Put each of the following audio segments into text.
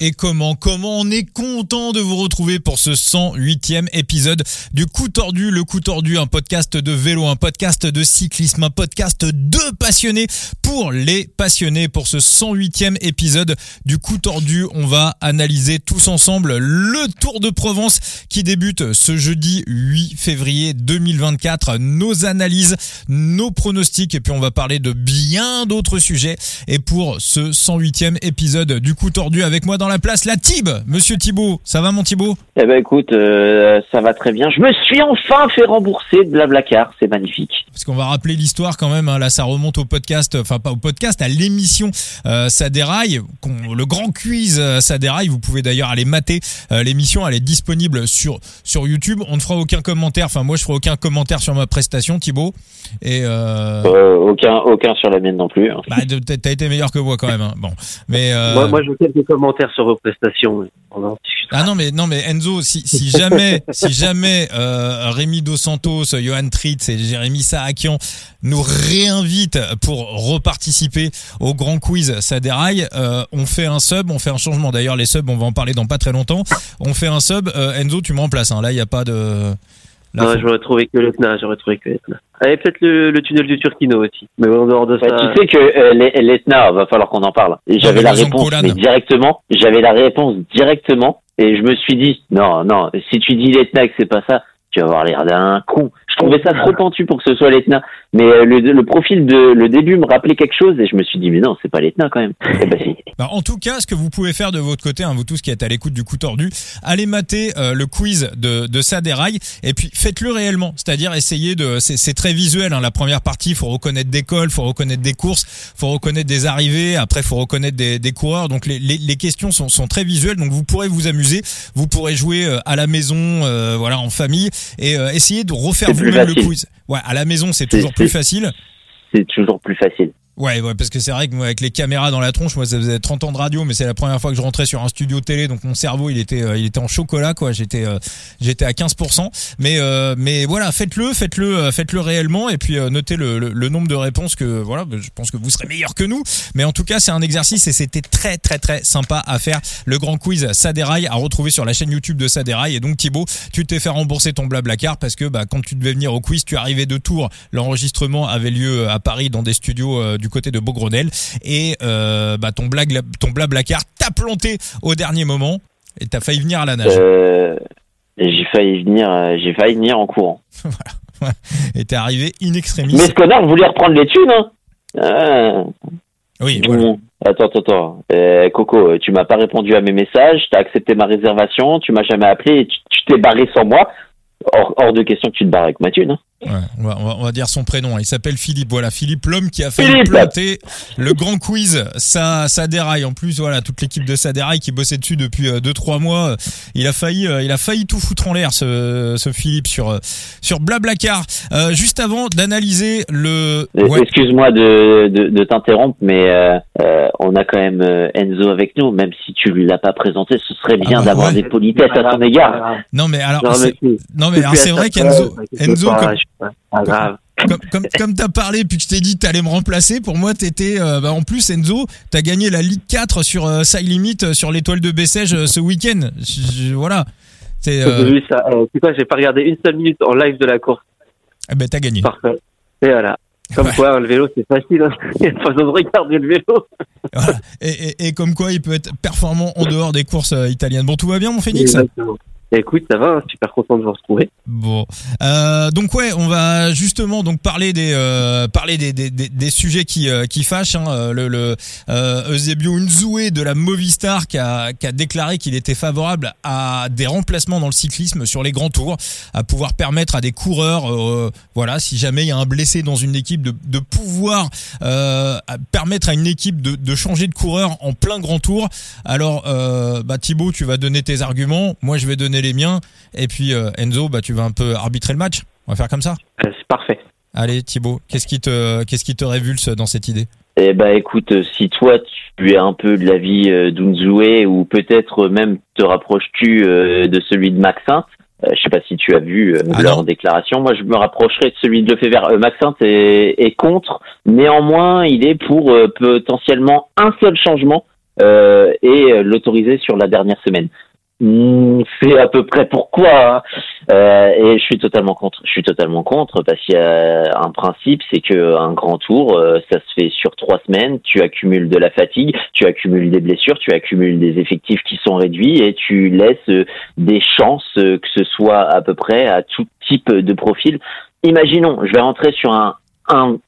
et comment Comment on est content de vous retrouver pour ce 108e épisode du Coup Tordu. Le Coup Tordu, un podcast de vélo, un podcast de cyclisme, un podcast de passionnés pour les passionnés. Pour ce 108e épisode du Coup Tordu, on va analyser tous ensemble le Tour de Provence qui débute ce jeudi 8 février 2024. Nos analyses, nos pronostics et puis on va parler de bien d'autres sujets. Et pour ce 108e épisode du Coup Tordu avec moi dans la place, la Tib, Monsieur Thibault. Ça va mon Thibault? Eh ben écoute, euh, ça va très bien. Je me suis enfin fait rembourser de la Blacard, c'est magnifique. Parce qu'on va rappeler l'histoire quand même, hein. là ça remonte au podcast, enfin pas au podcast, à l'émission euh, Ça déraille, le grand quiz euh, Ça déraille, vous pouvez d'ailleurs aller mater euh, l'émission, elle est disponible sur, sur YouTube, on ne fera aucun commentaire, enfin moi je ferai aucun commentaire sur ma prestation Thibault, et euh... aucun, aucun sur la mienne non plus. Hein. Bah, t'as été meilleur que moi quand même, hein. bon. Mais moi, moi je veux quelques commentaires sur vos prestations. Ah non mais non mais Enzo, si, si jamais si jamais euh, Rémi Dos Santos, Johan Tritz et Jérémy Saakian nous réinvitent pour reparticiper au grand quiz ça déraille, euh, on fait un sub, on fait un changement. D'ailleurs les subs, on va en parler dans pas très longtemps. On fait un sub. Euh, Enzo, tu me remplaces. Hein. Là, il n'y a pas de. non, j'aurais trouvé que l'Etna, j'aurais trouvé que. Allez, peut-être le, le, tunnel du Turquino aussi. Mais en dehors de ça. tu sais que euh, l'Etna, va falloir qu'on en parle. J'avais la réponse mais directement. J'avais la réponse directement. Et je me suis dit, non, non, si tu dis l'Etna que c'est pas ça, tu vas avoir l'air d'un con. Je trouvais ça trop pentu pour que ce soit l'Etna. Mais euh, le, le, profil de le début me rappelait quelque chose et je me suis dit mais non c'est pas l'Etna quand même. Eh ben, si. bah, en tout cas ce que vous pouvez faire de votre côté, hein, vous tous qui êtes à l'écoute du coup tordu, allez mater euh, le quiz de, de Saderail et puis faites-le réellement, c'est-à-dire essayez de, c'est très visuel hein, la première partie, faut reconnaître des cols, faut reconnaître des courses, faut reconnaître des arrivées, après faut reconnaître des, des coureurs, donc les, les, les, questions sont, sont très visuelles, donc vous pourrez vous amuser, vous pourrez jouer euh, à la maison, voilà en famille et essayer de refaire vous-même le quiz. Ouais, à la maison c'est toujours plus facile. C'est toujours plus facile. Ouais, ouais, parce que c'est vrai que moi, avec les caméras dans la tronche, moi, ça faisait 30 ans de radio, mais c'est la première fois que je rentrais sur un studio télé, donc mon cerveau, il était, euh, il était en chocolat, quoi. J'étais, euh, j'étais à 15%. Mais, euh, mais voilà, faites-le, faites-le, faites-le réellement, et puis notez le, le, nombre de réponses que, voilà, je pense que vous serez meilleur que nous. Mais en tout cas, c'est un exercice et c'était très, très, très sympa à faire. Le grand quiz Saderail à retrouver sur la chaîne YouTube de Saderail. Et donc, Thibaut, tu t'es fait rembourser ton blablacar parce que, bah, quand tu devais venir au quiz, tu arrivais de Tours. L'enregistrement avait lieu à Paris dans des studios du côté de Beaugrenelle et euh, bah, ton blague ton blablacar t'a planté au dernier moment et t'as failli venir à la nage. Euh, j'ai failli venir, euh, j'ai failli venir en courant. voilà. Et t'es arrivé in extremis. Mais ce connard voulait reprendre les thunes, hein. Ah. Oui. Attends, attends, attends. Euh, Coco, tu m'as pas répondu à mes messages, t'as accepté ma réservation, tu m'as jamais appelé, tu t'es barré sans moi. Hors, hors, de question que tu te barres avec ma thune. Hein. Ouais, on, va, on, va, dire son prénom. Il s'appelle Philippe. Voilà, Philippe, l'homme qui a fait planter le grand quiz. Ça, ça déraille. En plus, voilà, toute l'équipe de ça déraille qui bossait dessus depuis 2-3 euh, mois. Il a failli, euh, il a failli tout foutre en l'air, ce, ce Philippe, sur, euh, sur Blablacar. Euh, juste avant d'analyser le. Ouais. Excuse-moi de, de, de t'interrompre, mais euh, on a quand même Enzo avec nous, même si tu l'as pas présenté. Ce serait bien ah bah d'avoir ouais. des politesses à ton égard. Non, mais alors, non, mais, c'est vrai qu'Enzo, Enzo, pas grave. Comme, comme, comme t'as parlé puis que je t'ai dit t'allais me remplacer, pour moi t'étais, euh, bah en plus Enzo, t'as gagné la Ligue 4 sur euh, Side Limit euh, sur l'étoile de Bessèges euh, ce week-end. voilà. C'est. Euh... Ça. tu sais j'ai pas regardé une seule minute en live de la course. Eh ben t'as gagné. Parfait. Et voilà. Comme quoi, le vélo, c'est facile. Hein. Il n'y a pas besoin de regarder le vélo. Voilà. Et, et, et, comme quoi, il peut être performant en dehors des courses italiennes. Bon, tout va bien, mon Phoenix Exactement. Écoute, ça va, hein, super content de vous retrouver. Bon, euh, donc ouais, on va justement donc parler des euh, parler des, des, des, des, sujets qui euh, qui fâchent. Hein, le le euh, Eusebio Nzoué de la Movistar qui a qui a déclaré qu'il était favorable à des remplacements dans le cyclisme sur les grands tours, à pouvoir permettre à des coureurs, euh, voilà, si jamais il y a un blessé dans une équipe, de de pouvoir euh, permettre à une équipe de de changer de coureur en plein grand tour. Alors, bah Thibaut, tu vas donner tes arguments. Moi, je vais donner les miens. Et puis euh, Enzo, bah, tu vas un peu arbitrer le match. On va faire comme ça. Euh, c'est parfait. Allez Thibaut, qu'est-ce qui te qu'est-ce qui te révulse dans cette idée? Eh ben écoute, si toi tu es un peu de l'avis euh, d'Unzoué ou peut-être même te rapproches-tu de celui de Maxence, euh, je sais pas si tu as vu ah leur déclaration. Moi, je me rapprocherai de celui de Lefebvre. Euh, Maxence est, est, contre. Néanmoins, il est pour potentiellement un seul changement et l'autoriser sur la dernière semaine. Hmm, c'est à peu près pourquoi. Hein. Euh, et je suis totalement contre. Je suis totalement contre parce qu'il y a un principe, c'est que un grand tour, euh, ça se fait sur trois semaines. Tu accumules de la fatigue, tu accumules des blessures, tu accumules des effectifs qui sont réduits et tu laisses euh, des chances que ce soit à peu près à tout type de profil. Imaginons, je vais rentrer sur un, un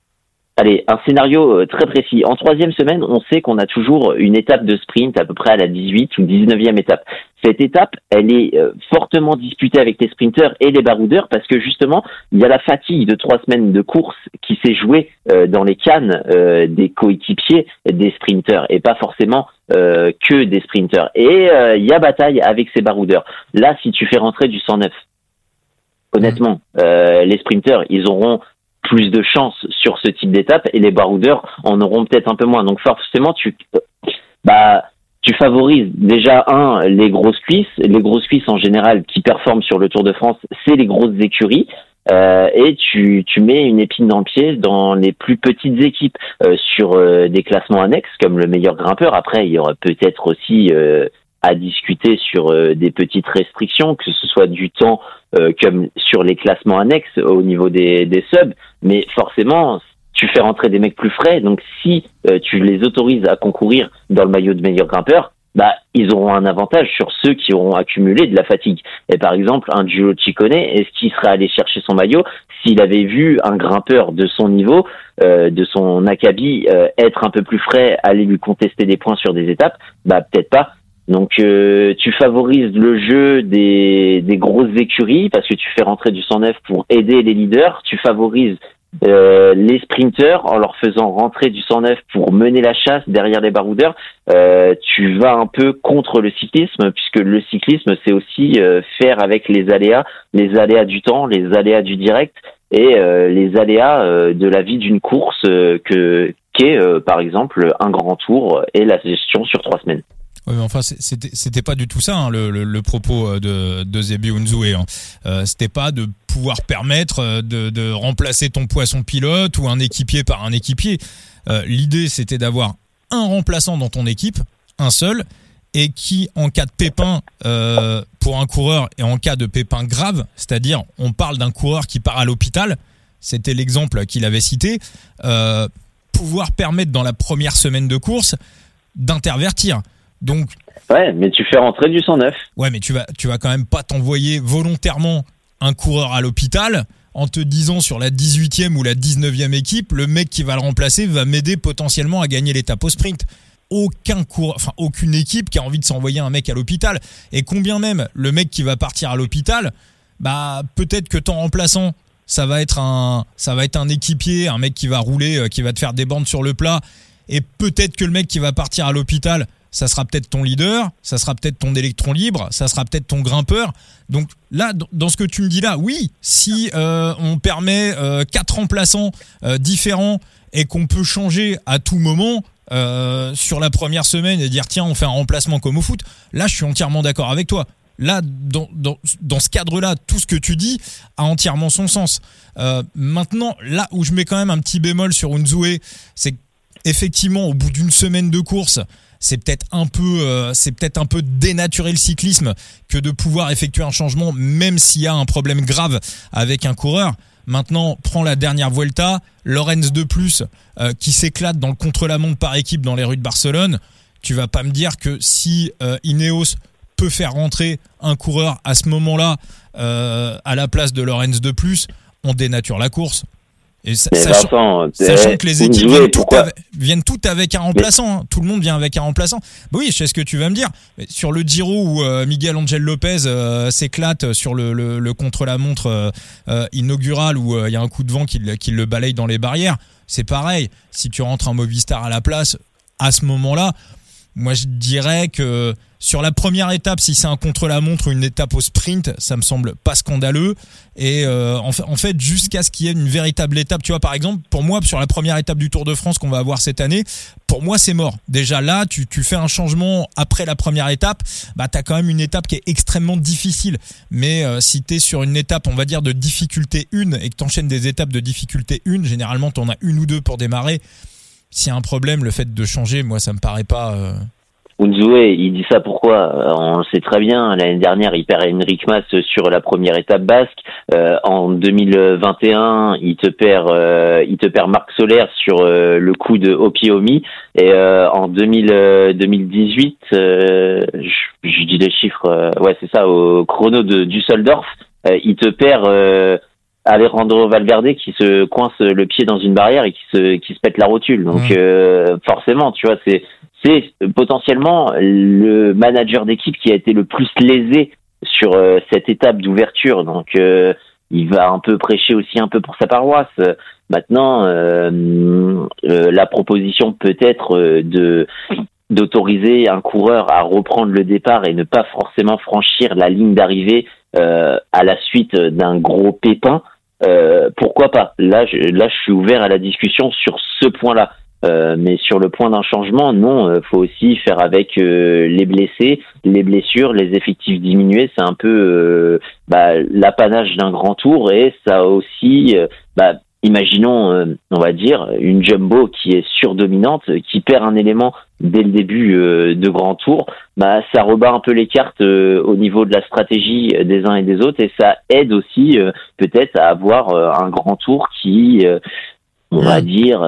Allez, un scénario euh, très précis. En troisième semaine, on sait qu'on a toujours une étape de sprint à peu près à la 18 ou 19e étape. Cette étape, elle est euh, fortement disputée avec les sprinteurs et les baroudeurs parce que justement, il y a la fatigue de trois semaines de course qui s'est jouée euh, dans les cannes des coéquipiers des sprinteurs et pas forcément que des sprinteurs. Et il y a bataille avec ces baroudeurs. Là, si tu fais rentrer du 109, honnêtement, les sprinteurs, ils auront plus de chance sur ce type d'étape et les baroudeurs en auront peut-être un peu moins. Donc forcément, tu, bah, tu favorises déjà un les grosses cuisses. Les grosses cuisses en général qui performent sur le Tour de France, c'est les grosses écuries. Euh, et tu, tu mets une épine dans le pied dans les plus petites équipes euh, sur euh, des classements annexes comme le meilleur grimpeur. Après, il y aura peut-être aussi à discuter sur des petites restrictions, que ce soit du temps euh, comme sur les classements annexes au niveau des, des subs, mais forcément, tu fais rentrer des mecs plus frais, donc si euh, tu les autorises à concourir dans le maillot de meilleur grimpeur, bah, ils auront un avantage sur ceux qui auront accumulé de la fatigue. Et par exemple, un duo Chicone, est-ce qu'il serait allé chercher son maillot s'il avait vu un grimpeur de son niveau, euh, de son acabit, être un peu plus frais, aller lui contester des points sur des étapes? Bah peut-être pas. Donc euh, tu favorises le jeu des, des, grosses écuries parce que tu fais rentrer du 109 pour aider les leaders. Tu favorises euh, les sprinteurs en leur faisant rentrer du 109 pour mener la chasse derrière les baroudeurs. Euh, tu vas un peu contre le cyclisme puisque le cyclisme c'est aussi faire avec les aléas, les aléas du temps, les aléas du direct et les aléas de la vie d'une course que qu'est par exemple un grand tour et la gestion sur trois semaines. Oui, mais enfin, c'était pas du tout ça hein, le, propos euh, de, de Unzoué. Hein. Euh, c'était pas de pouvoir permettre euh, de, remplacer ton poisson pilote ou un équipier par un équipier. L'idée, c'était d'avoir un remplaçant dans ton équipe, un seul, et qui, en cas de pépin pour un coureur et en cas de pépin grave, c'est-à-dire on parle d'un coureur qui part à l'hôpital, c'était l'exemple qu'il avait cité, pouvoir permettre dans la première semaine de course d'intervertir. Donc. Ouais, mais tu fais rentrer du 109. Ouais, mais tu vas, tu vas quand même pas t'envoyer volontairement un coureur à l'hôpital en te disant sur la 18e ou la 19e équipe, le mec qui va le remplacer va m'aider potentiellement à gagner l'étape au sprint. Aucun enfin aucune équipe qui a envie de s'envoyer un mec à l'hôpital. Et combien même le mec qui va partir à l'hôpital, bah peut-être que ton remplaçant, ça va être un, ça va être un équipier, un mec qui va rouler, euh, qui va te faire des bandes sur le plat. Et peut-être que le mec qui va partir à l'hôpital, ça sera peut-être ton leader, ça sera peut-être ton électron libre, ça sera peut-être ton grimpeur. Donc là, dans ce que tu me dis là, oui, si euh, on permet euh, quatre remplaçants euh, différents et qu'on peut changer à tout moment sur la première semaine et dire tiens, on fait un remplacement comme au foot, là, je suis entièrement d'accord avec toi. Là, dans, dans, ce cadre-là, tout ce que tu dis a entièrement son sens. maintenant, là où je mets quand même un petit bémol sur Unzoué, c'est effectivement au bout d'une semaine de course, c'est peut-être un peu euh, dénaturer le cyclisme que de pouvoir effectuer un changement même s'il y a un problème grave avec un coureur. Maintenant, prends la dernière Vuelta, Lorenz de plus euh, qui s'éclate dans le contre-la-montre par équipe dans les rues de Barcelone. Tu vas pas me dire que si euh, Ineos peut faire rentrer un coureur à ce moment-là à la place de Lorenz de plus, on dénature la course. Et sachant, que les équipes viennent toutes, avec, un remplaçant, hein. tout le monde vient avec un remplaçant. Bah oui, je sais ce que tu vas me dire. Sur le Giro où euh, Miguel Angel Lopez euh, s'éclate sur le, contre-la-montre euh, inaugural où il y a un coup de vent qui, qui le balaye dans les barrières, c'est pareil. Si tu rentres un Movistar à la place, à ce moment-là, moi je dirais que sur la première étape, si c'est un contre-la-montre ou une étape au sprint, ça me semble pas scandaleux. Et euh, en, fait, jusqu'à ce qu'il y ait une véritable étape, tu vois, par exemple, pour moi, sur la première étape du Tour de France qu'on va avoir cette année, pour moi, c'est mort. Déjà là, tu, fais un changement après la première étape, bah t'as quand même une étape qui est extrêmement difficile. Mais euh, si t'es sur une étape, on va dire de difficulté 1 et que t'enchaînes des étapes de difficulté 1, généralement t'en as une ou deux pour démarrer. S'il y a un problème, le fait de changer, moi, ça me paraît pas. Euh, Unzue, il dit ça pourquoi? Euh, On le sait très bien. L'année dernière, il perd Enric Mas sur la première étape basque. Euh, en 2021, il te perd, euh, il te perd Marc Soler sur le coup de Opiomi. Et en 2000, 2018, je, je, dis les chiffres. ouais, c'est ça. Au chrono de Düsseldorf, il te perd. Alejandro Valverde qui se coince le pied dans une barrière et qui se qui se pète la rotule. Donc mmh. forcément, tu vois, c'est c'est potentiellement le manager d'équipe qui a été le plus lésé sur euh, cette étape d'ouverture. Donc, euh, il va un peu prêcher aussi un peu pour sa paroisse. Maintenant, euh, la proposition peut être de d'autoriser un coureur à reprendre le départ et ne pas forcément franchir la ligne d'arrivée à la suite d'un gros pépin. pourquoi pas? Là, je, là, je suis ouvert à la discussion sur ce point-là. Euh, mais sur le point d'un changement, non, euh, faut aussi faire avec euh, les blessés, les blessures, les effectifs diminués. C'est un peu bah, l'apanage d'un grand tour et ça aussi, bah, imaginons, on va dire, une jumbo qui est surdominante, qui perd un élément dès le début de grand tour, bah, ça rebat un peu les cartes au niveau de la stratégie des uns et des autres et ça aide aussi peut-être à avoir un grand tour qui, on va dire,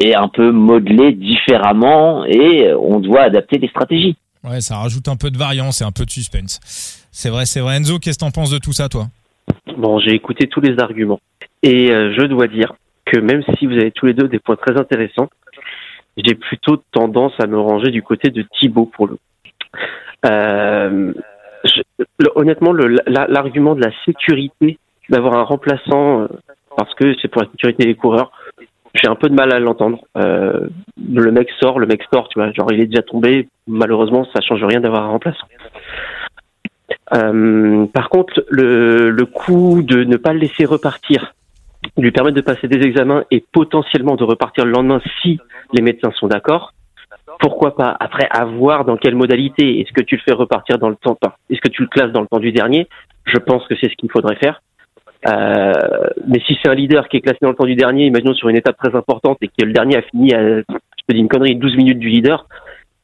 est un peu modelé différemment et on doit adapter les stratégies. Ouais, ça rajoute un peu de variance et un peu de suspense. C'est vrai, c'est vrai. Enzo, qu'est-ce que t'en penses de tout ça, toi? Bon, j'ai écouté tous les arguments et euh, je dois dire que même si vous avez tous les deux des points très intéressants, j'ai plutôt tendance à me ranger du côté de Thibaut pour le. Euh, honnêtement, l'argument de la sécurité, d'avoir un remplaçant, euh, parce que c'est pour la sécurité des coureurs, j'ai un peu de mal à l'entendre. Euh, le mec sort, le mec sort, tu vois. Genre, il est déjà tombé. Malheureusement, ça change rien d'avoir un remplaçant. Euh, par contre, le, le coup de ne pas le laisser repartir, lui permettre de passer des examens et potentiellement de repartir le lendemain si les médecins sont d'accord. Pourquoi pas Après, à voir dans quelle modalité? Est-ce que tu le fais repartir dans le temps Est-ce que tu le classes dans le temps du dernier? Je pense que c'est ce qu'il faudrait faire. Euh, mais si c'est un leader qui est classé dans le temps du dernier, imaginons sur une étape très importante et que le dernier a fini à, je te dis une connerie, 12 minutes du leader,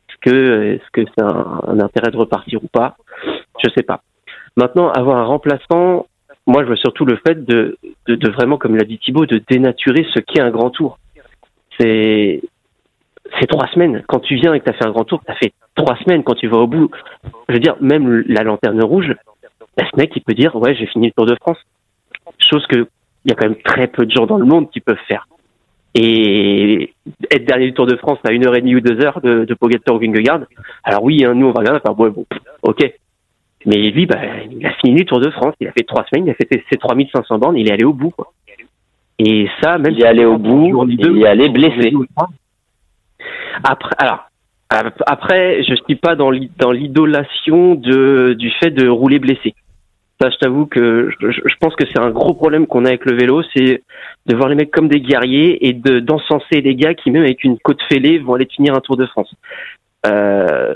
est-ce que est-ce c'est un, intérêt de repartir ou pas? Je sais pas. Maintenant, avoir un remplaçant, moi je veux surtout le fait de, de, de vraiment, comme l'a dit Thibaut, de dénaturer ce qu'est un grand tour. C'est c'est trois semaines. Quand tu viens et que tu as fait un grand tour, tu as fait trois semaines quand tu vas au bout. Je veux dire, même la lanterne rouge, bah, ce mec, il peut dire, ouais, j'ai fini le Tour de France chose que il y a quand même très peu de gens dans le monde qui peuvent faire. Et être dernier du Tour de France à une heure et demie ou deux heures de, de Pogacar ou Vingegaard, alors oui, hein, nous on va regarder, faire bon, bon, ok. Mais lui, bah, il a fini le Tour de France, il a fait trois semaines, il a fait ses 3500 bornes, il est allé au bout. Quoi. Et ça, même il est allé au bout, il est allé blessé. Après, alors, après, je suis pas dans l'idolation du fait de rouler blessé. Ça, je t'avoue que je, pense que c'est un gros problème qu'on a avec le vélo, c'est de voir les mecs comme des guerriers et de d'encenser les gars qui même avec une côte fêlée vont aller finir un Tour de France. Euh,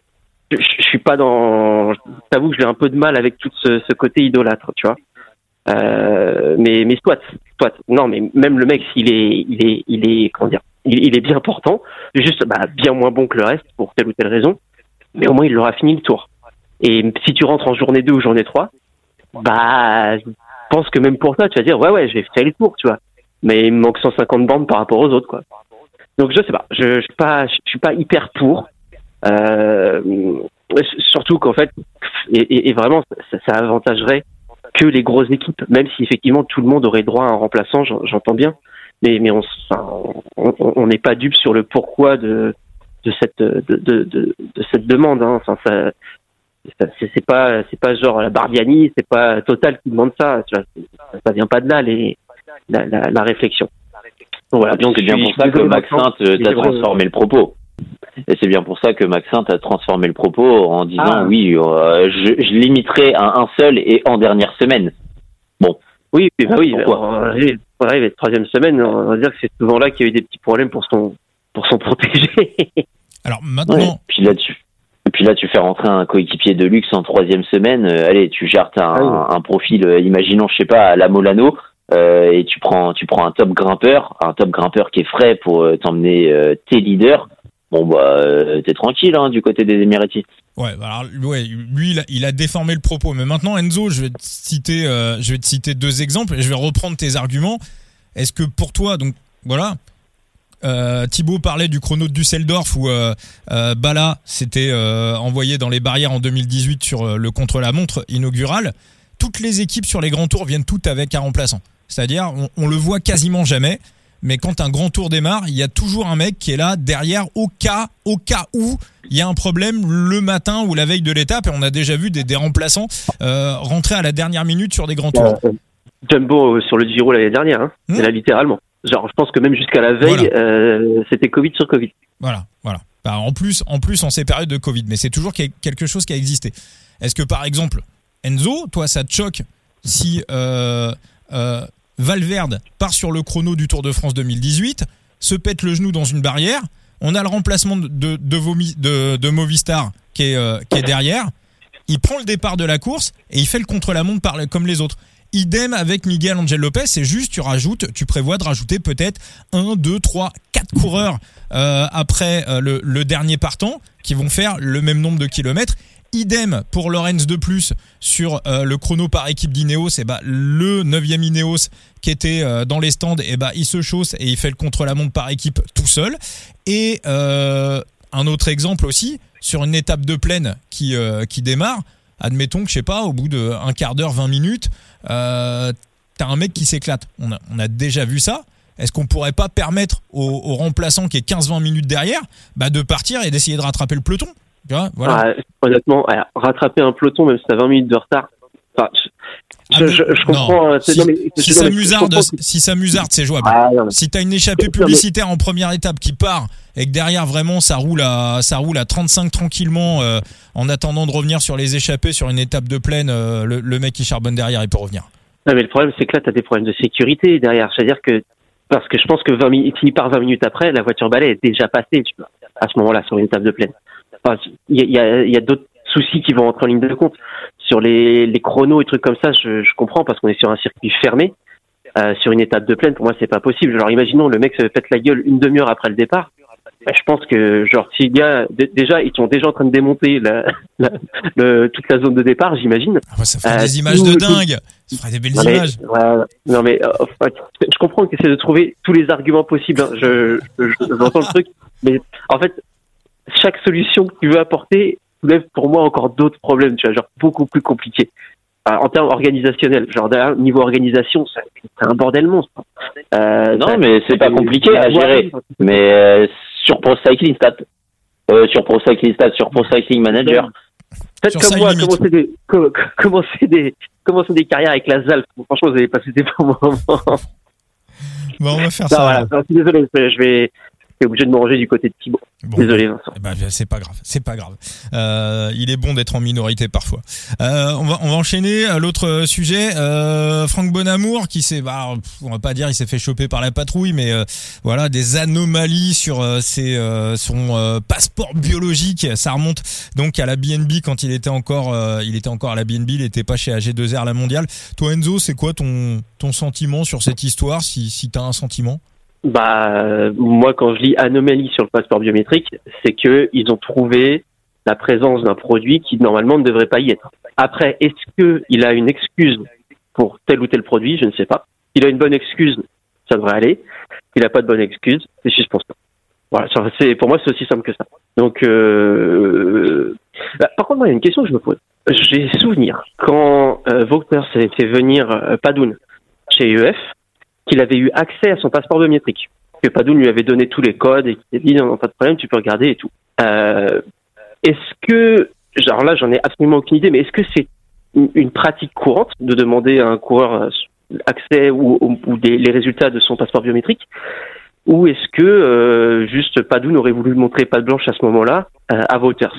je, je, suis pas dans. Je t'avoue que j'ai un peu de mal avec tout ce, ce côté idolâtre, tu vois. Euh, mais mais soit, soit. Non, mais même le mec, s'il est, il est, il est, comment dire, il, il est bien important, juste bah, bien moins bon que le reste pour telle ou telle raison. Mais au moins, il aura fini le tour. Et si tu rentres en journée 2 ou journée 3, bah, je pense que même pour ça, tu vas dire, ouais, ouais, j'ai fait le tour, tu vois. Mais il me manque 150 bandes par rapport aux autres, quoi. Donc, je sais pas, je, je suis pas, je suis pas hyper pour. Euh, surtout qu'en fait, et, vraiment, ça, ça, avantagerait que les grosses équipes, même si effectivement tout le monde aurait droit à un remplaçant, j'entends bien. Mais, mais on n'est pas dupe sur le pourquoi de, de cette de, de, de, de cette demande. Hein. C'est pas c'est pas genre la Barbiani, c'est pas Total qui demande ça. Ça, ça vient pas de là les la, la, la réflexion. Donc voilà. Donc c'est bien pour ça que Maxin t'a transformé le propos. Et c'est bien pour ça que Maxin t'a transformé le propos en disant ah. oui, euh, je, je, limiterai à un seul et en dernière semaine. Bon. Oui, bah oui. On arrive, on arrive troisième semaine, on va dire que c'est souvent là qu'il y a eu des petits problèmes pour son pour son protégé. Alors maintenant. puis là-dessus. Et puis là, tu fais rentrer un coéquipier de luxe en troisième semaine. Euh, allez, tu gères un, ah un, profil, euh, imaginons, je sais pas, à la Molano, euh, et tu prends, tu prends un top grimpeur, un top grimpeur qui est frais pour t'emmener tes leaders. bon bah t'es tranquille hein, du côté des Émiratis. Ouais, alors ouais, lui il a, déformé le propos. Mais maintenant Enzo, je vais te citer, je vais te citer deux exemples et je vais reprendre tes arguments. Est-ce que pour toi, donc voilà, euh, Thibaut parlait du chrono de Düsseldorf où euh, euh, Bala s'était envoyé dans les barrières en 2018 sur le contre-la-montre inaugural. Toutes les équipes sur les grands tours viennent toutes avec un remplaçant. C'est-à-dire, on, le voit quasiment jamais. Mais quand un grand tour démarre, il y a toujours un mec qui est là derrière au cas, au cas où il y a un problème le matin ou la veille de l'étape. Et on a déjà vu des, remplaçants rentrer à la dernière minute sur des grands tours. Jumbo sur le Giro l'année dernière, hein. hmm là littéralement. Genre, je pense que même jusqu'à la veille, euh, c'était Covid sur Covid. Voilà, voilà. Bah, en plus, en plus, en ces périodes de Covid, mais c'est toujours quelque chose qui a existé. Est-ce que par exemple, Enzo, toi, ça te choque si euh, euh, Valverde part sur le chrono du Tour de France 2018, se pète le genou dans une barrière, on a le remplacement de, de, de, de Movistar qui est, qui est derrière, il prend le départ de la course et il fait le contre-la-montre comme les autres. Idem avec Miguel Angel Lopez, c'est juste tu rajoutes, tu prévois de rajouter peut-être un, deux, trois, quatre coureurs euh, après euh, le, dernier partant qui vont faire le même nombre de kilomètres. Idem pour Lorenz de plus sur euh, le chrono par équipe d'Ineos, et bah le 9e Ineos qui était dans les stands, et bah il se chausse et il fait le contre-la-montre par équipe tout seul. Et un autre exemple aussi sur une étape de plaine qui qui démarre, admettons que je sais pas au bout d'un quart d'heure, 20 minutes, euh, t'as un mec qui s'éclate. On a, déjà vu ça. Est-ce qu'on pourrait pas permettre au, remplaçant qui est 15-20 minutes derrière bah, de partir et d'essayer de rattraper le peloton? Voilà. Ah, honnêtement, rattraper un peloton, même si t'as 20 minutes de retard, je, je, comprends. Si, ça musarde, si ça musarde, c'est jouable. Ah, si t'as une échappée publicitaire en première étape qui part et que derrière vraiment ça roule à ça roule à 35 tranquillement euh, en attendant de revenir sur les échappées sur une étape de plaine, euh, le, mec qui charbonne derrière, il peut revenir. Non, mais le problème c'est que là t'as des problèmes de sécurité derrière, c'est-à-dire que parce que je pense que 20 minutes, s'il part 20 minutes après, la voiture balai est déjà passée, tu vois, à ce moment-là sur une étape de plaine. Il y a, y a d'autres soucis qui vont entrer en ligne de compte. Sur les, les chronos et trucs comme ça, je, je comprends parce qu'on est sur un circuit fermé. Euh, sur une étape de plaine, pour moi, c'est pas possible. Alors, imaginons le mec se fait la gueule une demi-heure après le départ. Bah, je pense que, genre, s'il y a déjà, ils sont déjà en train de démonter la, la, le, toute la zone de départ, j'imagine. Ah ça ferait des euh, images de dingue. Ça ferait des belles images. non mais, euh, je comprends que c'est de trouver tous les arguments possibles. Hein. Je, j'entends le truc, mais en fait, chaque solution que tu veux apporter soulève pour moi encore d'autres problèmes, tu vois, genre beaucoup plus compliqués. Euh, en termes organisationnels, genre niveau organisation, c'est un bordel monstre. Euh, non, mais c'est pas compliqué à gérer. Mais euh, sur Pro Cycling Stat, euh, sur Pro Cycling Stat, sur Pro Cycling Manager. Faites comme moi, commencez des, commencer des, commencer des carrières avec la ZALF. Franchement, vous avez passé des bons moments. Bon, on va faire ça. Voilà. Désolé, je vais, obligé de me ranger du côté de Thibaut. Désolé Vincent. Eh ben, c'est pas grave, c'est pas grave. Euh, il est bon d'être en minorité parfois. Euh, on va on va enchaîner à l'autre sujet. Euh, Franck Bonamour qui s'est, bah, on va pas dire il s'est fait choper par la patrouille, mais euh, voilà des anomalies sur euh, ses, euh, son passeport biologique. Ça remonte donc à la BNB quand il était encore il était encore à la BNB, il était pas chez AG2R la mondiale. Toi Enzo, c'est quoi ton ton sentiment sur cette histoire si si t'as un sentiment? Bah, moi, quand je lis anomalie sur le passeport biométrique, c'est que ils ont trouvé la présence d'un produit qui normalement ne devrait pas y être. Après, est-ce que il a une excuse pour tel ou tel produit? Je ne sais pas. S'il a une bonne excuse, ça devrait aller. S'il n'a pas de bonne excuse, c'est suspension. Voilà, c'est pour moi c'est aussi simple que ça. Donc, euh, bah, par contre, moi, il y a une question que je me pose. J'ai souvenir quand euh, s'est fait venir euh, Padoun chez EF, qu'il avait eu accès à son passeport biométrique. Que Padoun lui avait donné tous les codes et qu'il a dit non, pas de problème, tu peux regarder et tout. Euh, est-ce que, genre là, j'en ai absolument aucune idée, mais est-ce que c'est une, pratique courante de demander à un coureur euh, accès ou, des, les résultats de son passeport biométrique? Ou est-ce que euh, juste Padoun aurait voulu montrer pas de blanche à ce moment-là euh, à Voters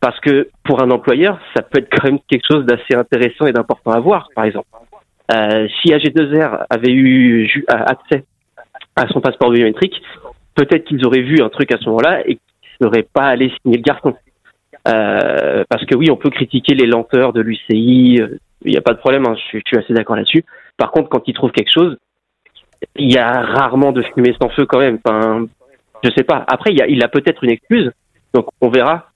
Parce que pour un employeur, ça peut être quand même quelque chose d'assez intéressant et d'important à voir, par exemple. Euh, si AG2R avait eu accès à son passeport biométrique, peut-être qu'ils auraient vu un truc à ce moment-là et qu'ils n'auraient pas allé signer le garçon. Euh, parce que oui, on peut critiquer les lenteurs de l'UCI, euh, il n'y a pas de problème, hein, je, suis, assez d'accord là-dessus. Par contre, quand ils trouvent quelque chose, il y a rarement de fumée sans feu quand même. Enfin, Je sais pas. Après, il, y a, il a peut-être une excuse, donc on verra.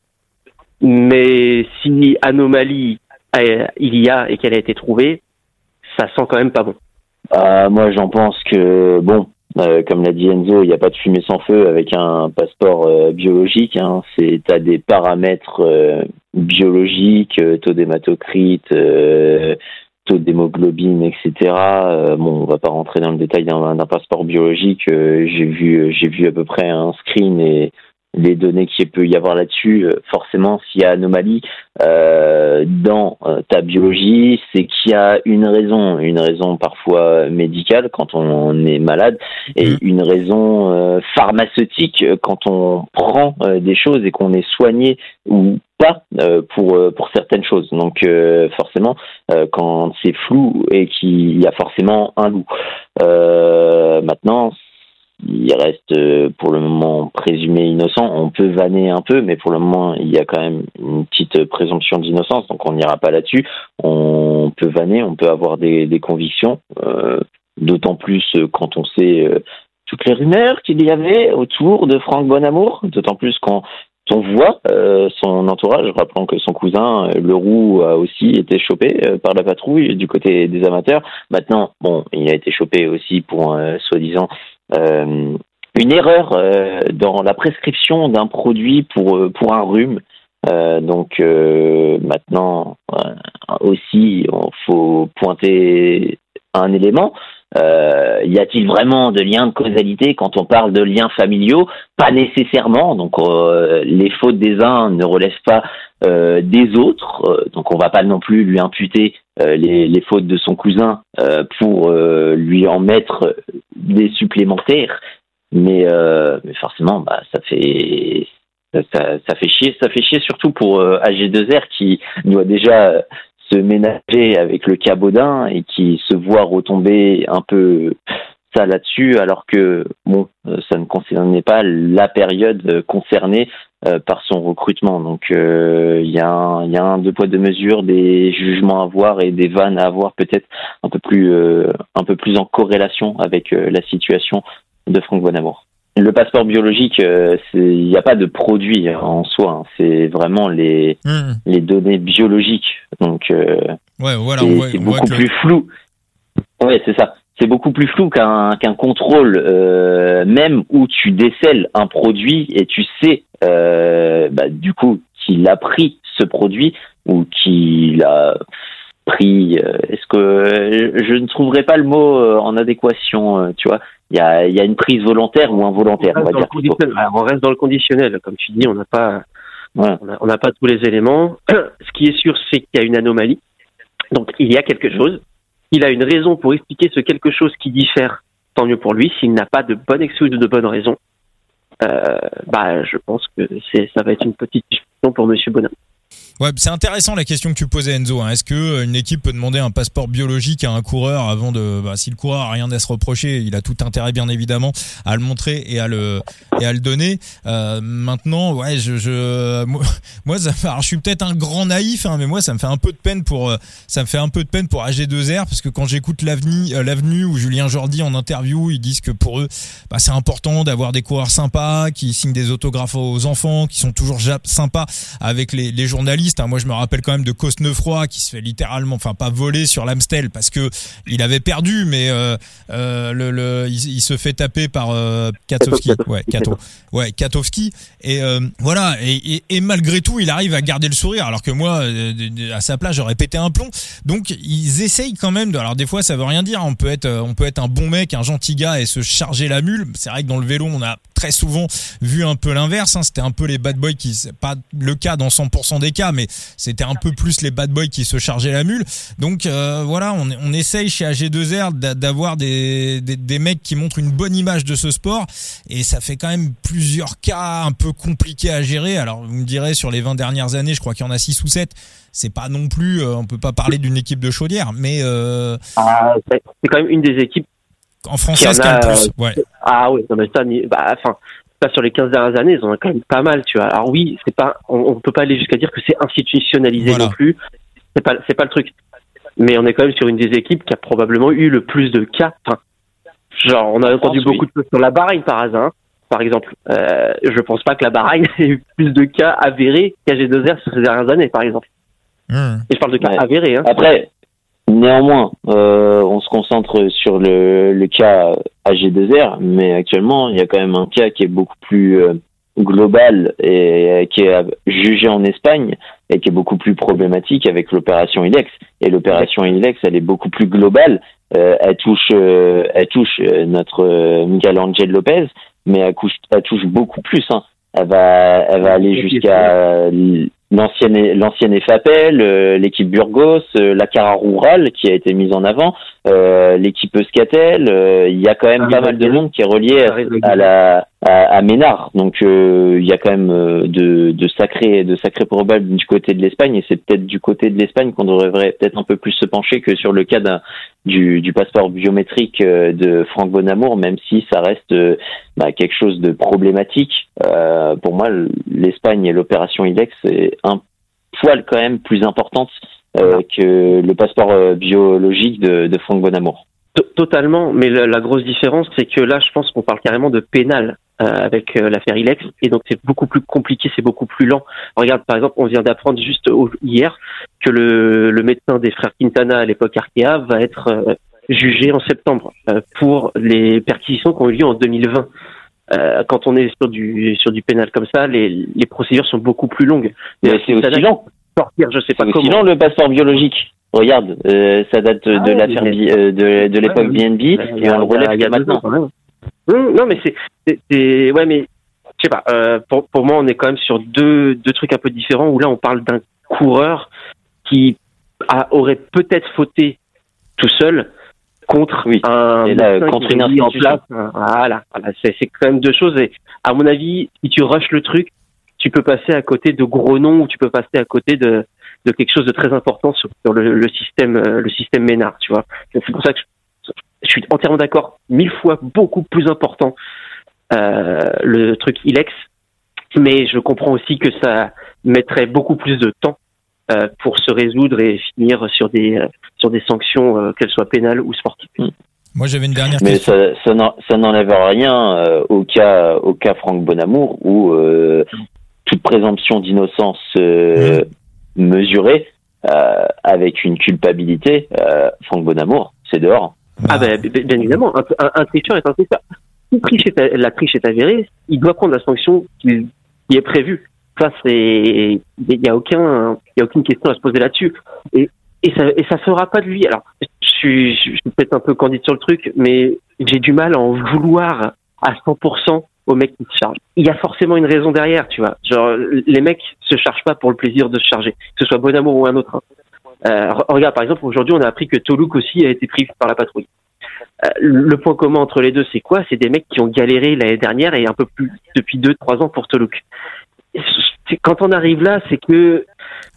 Mais si anomalie il y a et qu'elle a été trouvée, ça sent quand même pas bon. Euh, moi, j'en pense que bon, euh, comme l'a dit Enzo, il n'y a pas de fumée sans feu avec un passeport euh, biologique. Hein. C'est des paramètres euh, biologiques, taux d'hématocrite, taux d'hémoglobine, etc. bon, on va pas rentrer dans le détail d'un passeport biologique. j'ai vu, j'ai vu à peu près un screen et les données qu'il peut y avoir là-dessus, euh, forcément, s'il y a anomalie euh, dans euh, ta biologie, c'est qu'il y a une raison, une raison parfois médicale quand on est malade, et mmh. une raison pharmaceutique quand on prend des choses et qu'on est soigné ou pas pour pour certaines choses. Donc forcément, quand c'est flou et qu'il y a forcément un loup. maintenant, il reste euh, pour le moment présumé innocent. On peut vanner un peu, mais pour le moment, il y a quand même une petite présomption d'innocence, donc on n'ira pas là-dessus. On peut vanner, on peut avoir des, des convictions, euh, d'autant plus quand on sait euh, toutes les rumeurs qu'il y avait autour de Franck Bonamour, d'autant plus quand on voit son entourage, rappelant que son cousin Leroux a aussi été chopé par la patrouille du côté des amateurs. Maintenant, bon, il a été chopé aussi pour soi-disant euh, une erreur euh, dans la prescription d'un produit pour, euh, pour un rhume. donc maintenant aussi, il faut pointer un élément. Euh, y a-t-il vraiment de lien de causalité quand on parle de liens familiaux? Pas nécessairement. Donc les fautes des uns ne relèvent pas euh, des autres. donc on va pas non plus lui imputer les, fautes de son cousin pour lui en mettre des supplémentaires. Mais, euh, forcément, bah, ça fait ça, ça, fait chier. Ça fait chier surtout pour euh, AG2R qui doit déjà se ménager avec le cabodin et qui se voit retomber un peu ça là-dessus, alors que bon, euh, ça ne concernait pas la période concernée euh, par son recrutement. Donc euh, il y, a un, y a un deux poids deux mesures, des jugements à avoir et des vannes à avoir peut-être un peu plus un peu plus en corrélation avec la situation de Franck Bonamour. Le passeport biologique, il n'y a pas de produit en soi. Hein. c'est vraiment les hmm. les données biologiques. Donc ouais, voilà, c'est beaucoup plus flou. Ouais, c'est ça c'est beaucoup plus flou qu'un qu'un contrôle, euh, même où tu décèles un produit et tu sais euh, bah, du coup qu'il a pris ce produit ou qu'il a pris. Euh, est-ce que je ne trouverai pas le mot euh, en adéquation euh, Tu vois, il y a, y a une prise volontaire ou involontaire. On, va dire. on reste dans le conditionnel, comme tu dis, on n'a pas. On n'a pas tous les éléments. Ce qui est sûr, c'est qu'il y a une anomalie. Donc, il y a quelque chose il a une raison pour expliquer ce quelque chose qui diffère, tant mieux pour lui. S'il n'a pas de bonne excuse ou de bonne raison, euh, bah, je pense que c'est, ça va être une petite discussion pour Monsieur Bonin. Ouais, c'est intéressant la question que tu posais Enzo. Hein. Est-ce que euh, une équipe peut demander un passeport biologique à un coureur avant de, bah, si le coureur a rien à se reprocher, il a tout intérêt bien évidemment à le montrer et à le et à le donner. Euh, maintenant, ouais, je, je moi, ça, alors, je suis peut-être un grand naïf, hein, mais moi ça me fait un peu de peine pour euh, ça me fait un peu de peine pour AG2R parce que quand j'écoute l'avenue euh, l'avenue où Julien Jordi en interview, ils disent que pour eux, bah, c'est important d'avoir des coureurs sympas qui signent des autographes aux enfants, qui sont toujours sympas avec les, les journalistes Hein. Moi, je me rappelle quand même de Cosnefroy qui se fait littéralement, enfin pas voler sur l'Amstel parce que il avait perdu, mais euh, euh, le, le il, se fait taper par euh, Katowski, ouais, Kato, ouais, Katowski, et voilà, et, et, malgré tout, il arrive à garder le sourire, alors que moi, à sa place, j'aurais pété un plomb. Donc, ils essayent quand même de. Alors des fois, ça veut rien dire. On peut être, on peut être un bon mec, un gentil gars et se charger la mule. C'est vrai que dans le vélo, on a très souvent vu un peu l'inverse. Hein. C'était un peu les bad boys qui, c'est pas le cas dans 100% des cas, mais c'était un peu plus les bad boys qui se chargeaient la mule. Donc euh, voilà, on, on, essaye chez AG2R d'avoir des, des, des, mecs qui montrent une bonne image de ce sport, et ça fait quand même plusieurs cas un peu compliqués à gérer. Alors vous me direz sur les 20 dernières années, je crois qu'il y en a 6 ou 7 c'est pas non plus, euh, on peut pas parler d'une équipe de chaudière, mais euh... ah, c'est quand même une des équipes en français, a, plus. Ouais. Ah oui, non mais ça, bah, enfin, pas sur les 15 dernières années, ils en ont quand même pas mal, tu vois. Alors oui, c'est pas, on, on, peut pas aller jusqu'à dire que c'est institutionnalisé non plus. C'est pas, c'est pas le truc. Mais on est quand même sur une des équipes qui a probablement eu le plus de cas. Enfin, genre, on a entendu beaucoup de choses sur la Bahreïn par hasard. par exemple. Euh, je pense pas que la Bahreïn ait eu plus de cas avérés qu'AG2R sur ces dernières années, par exemple. Hmm. Et je parle de cas avérés. Hein. Après, néanmoins, euh, on se concentre sur le, le cas AG2R, mais actuellement, il y a quand même un cas qui est beaucoup plus euh, global et qui est jugé en Espagne et qui est beaucoup plus problématique avec l'opération ILEX. Et l'opération ILEX, elle est beaucoup plus globale. Euh, elle touche, euh, elle touche euh, notre Miguel Angel Lopez, mais elle, elle touche beaucoup plus. Hein. Elle va, elle va aller jusqu'à l'ancienne l'ancienne FAPEL, euh, l'équipe Burgos, euh, la Cara Rural qui a été mise en avant, euh, l'équipe Euskatel, il y a quand même pas mal de monde qui est relié à, la à, Ménard. Donc il y a quand même de, de sacrés de sacrés probables du côté de l'Espagne et c'est peut-être du côté de l'Espagne qu'on devrait peut-être un peu plus se pencher que sur le cas du, du passeport biométrique de Franck Bonamour, même si ça reste bah, quelque chose de problématique. pour moi, l'Espagne et l'opération IDEX c'est un poil quand même plus importante euh, que le passeport euh, biologique de, de Franck Bonamour. Totalement, mais la, grosse différence, c'est que là, je pense qu'on parle carrément de pénal euh, avec l'affaire Ilex, et donc c'est beaucoup plus compliqué, c'est beaucoup plus lent. Regarde, par exemple, on vient d'apprendre juste hier que le, le, médecin des frères Quintana à l'époque Arkea va être jugé en septembre pour les perquisitions qui ont eu lieu en 2020. Euh, quand on est sur du sur du pénal comme ça, les, les procédures sont beaucoup plus longues. Mais c'est aussi long. Sortir, je sais pas comment. Sinon, le passeport biologique. Regarde, euh, ça date de ah l'affaire euh, de, de l'époque BNB et on le relève maintenant. Non, mais c'est ouais, mais je sais pas. Euh, pour pour moi, on est quand même sur deux deux trucs un peu différents où là, on parle d'un coureur qui a, aurait peut-être fauté tout seul contre oui. un là, contre une en place. Voilà, voilà c'est quand même deux choses. Et à mon avis, si tu rushes le truc, tu peux passer à côté de gros noms ou tu peux passer à côté de, de quelque chose de très important sur, le, le, système euh, le système Ménard. Tu vois, c'est pour ça que je, je suis entièrement d'accord. Mille fois beaucoup plus important euh, le truc Ilex, mais je comprends aussi que ça mettrait beaucoup plus de temps euh, pour se résoudre et finir sur des sur des sanctions, euh, qu'elles soient pénales ou sportives. Hmm. Moi, j'avais une dernière Mais question. Mais ça, ça n'enlève rien euh, au cas au cas Franck Bonamour où toute présomption d'innocence hmm. mesurée avec une culpabilité, Franck Bonamour, c'est dehors. Ah ben, bien évidemment, un, tricheur est un tricheur. Si la triche est avérée, il doit prendre la sanction qui, est prévue. Ça, c'est, il n'y a aucun, il y a aucune question à se poser là-dessus. Et, ça, et ça fera pas de lui. Alors, je suis, peut-être un peu candide sur le truc, mais j'ai du mal à en vouloir à 100% aux mecs qui se chargent. Il y a forcément une raison derrière, tu vois. Genre, les mecs se chargent pas pour le plaisir de se charger, que ce soit Bonamour ou un autre. Euh, regarde, par exemple, aujourd'hui, on a appris que Toluk aussi a été pris par la patrouille. Euh, le point commun entre les deux, c'est quoi? C'est des mecs qui ont galéré l'année dernière et un peu plus depuis deux, trois ans pour Toluk quand on arrive là, c'est que.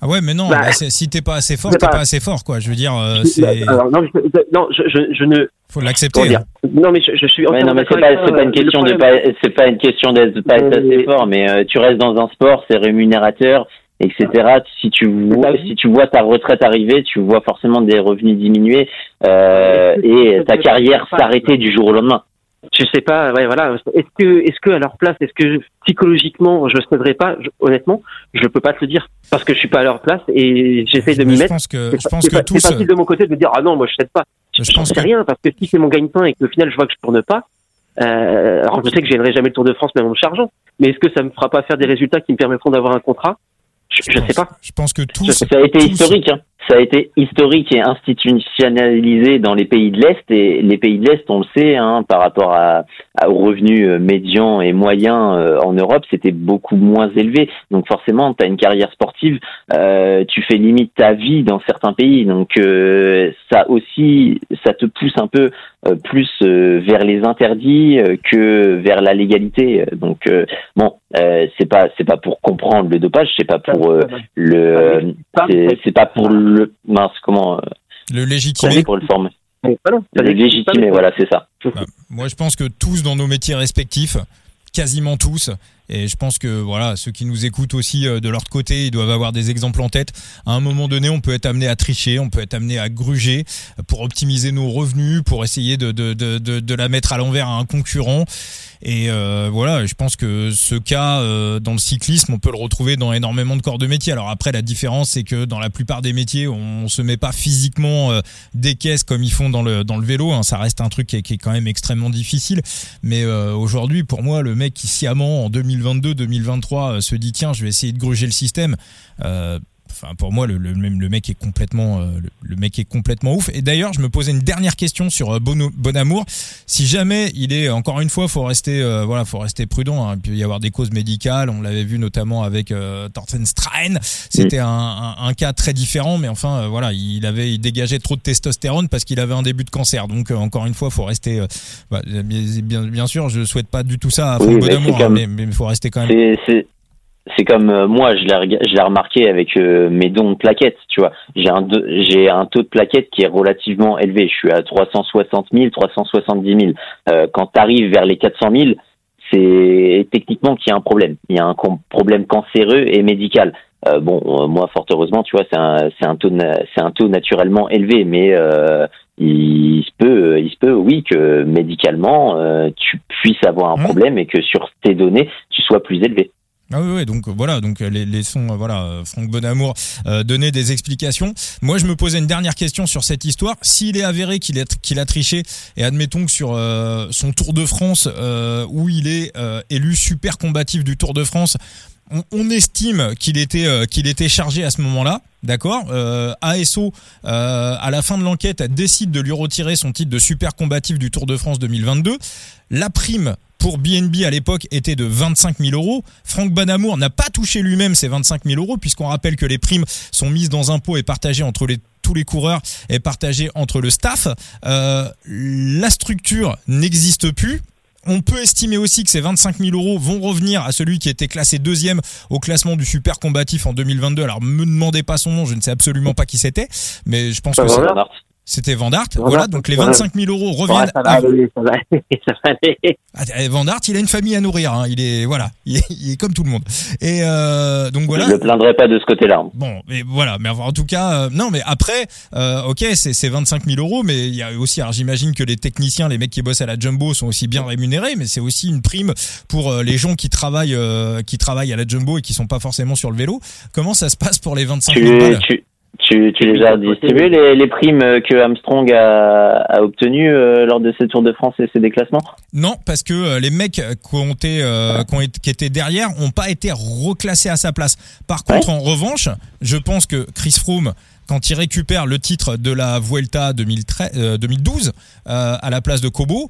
Ah ouais, mais non, bah, bah si t'es pas assez fort, t'es pas... assez fort, quoi. Je veux dire, euh, c'est. non, je, non je, je, ne. Faut l'accepter. Hein. Non, mais je, suis. Ouais, non, mais c'est pas, pas, une question de pas, c'est pas une question d'être pas être assez fort, mais euh, tu restes dans un sport, c'est rémunérateur, etc. Si tu vois, si tu vois ta retraite arriver, tu vois forcément des revenus diminuer euh, et ta carrière s'arrêter du jour au lendemain je sais pas, ouais, voilà. Est-ce que, est-ce que à leur place, est-ce que psychologiquement, je céderais pas? Honnêtement, je peux pas te le dire parce que je suis pas à leur place et j'essaie de m'y mettre. Je pense que, je pense que tous. C'est facile de mon côté de me dire ah non, moi je cède pas. Je, je pense que... rien parce que si c'est mon gagne-pain et que au final je vois que je tourne pas, euh, alors je sais que je gagnerai jamais le Tour de France même en me chargeant, mais est-ce que ça me fera pas faire des résultats qui me permettront d'avoir un contrat? Je, je, sais pas. Je pense que tous. Ça a été historique. Hein ça a été historique et institutionnalisé dans les pays de l'Est et les pays de l'Est, on le sait, hein, par rapport à, aux revenus euh, médians et moyens euh, en Europe, c'était beaucoup moins élevé. Donc forcément, tu as une carrière sportive, euh, tu fais limite ta vie dans certains pays. Donc euh, ça aussi, ça te pousse un peu plus vers les interdits que vers la légalité. Donc bon, c'est pas c'est pas pour comprendre le dopage, c'est pas pour le c'est pas pour le le mince comment euh, le légitimer pour le former. le légitimer, voilà, c'est ça. Bah, moi, je pense que tous dans nos métiers respectifs, quasiment tous, Et je pense que voilà, ceux qui nous écoutent aussi euh, de leur côté, ils doivent avoir des exemples en tête. À un moment donné, on peut être amené à tricher, on peut être amené à gruger pour optimiser nos revenus, pour essayer de, de, de, de, la mettre à l'envers à un concurrent. Et euh, voilà, je pense que ce cas euh, dans le cyclisme, on peut le retrouver dans énormément de corps de métier. Alors après, la différence, c'est que dans la plupart des métiers, on se met pas physiquement des caisses comme ils font dans le dans le vélo. Hein. Ça reste un truc qui est, quand même extrêmement difficile. Mais aujourd'hui, pour moi, le mec qui sciemment en 2022-2023 se dit tiens, je vais essayer de gruger le système. Enfin, pour moi, le, le, le mec est complètement, euh, le, mec est complètement ouf. Et d'ailleurs, je me posais une dernière question sur euh, bon, bon amour. Si jamais il est, encore une fois, faut rester, euh, voilà, faut rester prudent. Hein. Il peut y avoir des causes médicales. On l'avait vu notamment avec euh, Thorsten Strain. C'était un, un, un, cas très différent, mais enfin, voilà, il avait, il dégageait trop de testostérone parce qu'il avait un début de cancer. Donc, encore une fois, faut rester. Bah, bien, bien sûr, je souhaite pas du tout ça à Franck Bonamour, hein, mais il faut rester quand même c'est comme euh, moi, je l'ai remarqué avec euh, mes dons de plaquettes, tu vois. J'ai un, j'ai un taux de plaquettes qui est relativement élevé. Je suis à 360 000, 370 000. Euh, quand tu arrives vers les 400 000, c'est techniquement qu'il y a un problème. Il y a un problème cancéreux et médical. Euh, bon, moi, fort heureusement, tu vois, c'est un, c'est un taux, c'est un taux naturellement élevé, mais il se peut, il se peut, oui, que médicalement, tu puisses avoir un mmh. problème et que sur tes données, tu sois plus élevé. Ah oui, oui, donc voilà, donc les, les sons, voilà, Franck Bonamour euh, donnait des explications. Moi, je me posais une dernière question sur cette histoire. S'il est avéré qu'il qu'il a triché, et admettons que sur euh, son Tour de France, euh, où il est euh, élu super combatif du Tour de France, on, on estime qu'il était qu'il était chargé à ce moment-là, d'accord ASO, à la fin de l'enquête, décide de lui retirer son titre de super combatif du Tour de France 2022. La prime pour BNB à l'époque était de 25 000 euros. Franck Banamour n'a pas touché lui-même ces 25 000 euros puisqu'on rappelle que les primes sont mises dans un pot et partagées entre les tous les coureurs et partagées entre le staff. Euh, la structure n'existe plus. On peut estimer aussi que ces 25 000 euros vont revenir à celui qui était classé deuxième au classement du super combatif en 2022. Alors, me demandez pas son nom, je ne sais absolument pas qui c'était, mais je pense que c'est c'était Vandart. Voilà, donc les 25 000 euros reviennent. ça va aller, ça va aller, ah, eh, Vandart, il a une famille à nourrir. Hein. Il est voilà, il est, comme tout le monde. Et euh, donc voilà. Je ne plaindrai pas de ce côté-là. Bon, mais voilà, mais en tout cas, euh, non, mais après, euh, ok, c'est 25 000 euros, mais il y a aussi, alors j'imagine que les techniciens, les mecs qui bossent à la Jumbo sont aussi bien rémunérés, mais c'est aussi une prime pour euh, les gens qui travaillent, euh, qui travaillent à la Jumbo et qui sont pas forcément sur le vélo. Comment ça se passe pour les 25 000 balles? tu, tu les as distribués, les, les, primes que Armstrong a, a obtenues euh, lors de ses Tours de France et ses déclassements? Non, parce que euh, les mecs qui, ont été, euh, qui, ont été, qui étaient derrière ont pas été reclassés à sa place. Par contre, en revanche, je pense que Chris Froome, quand il récupère le titre de la Vuelta 2013, 2012 à la place de Kobo,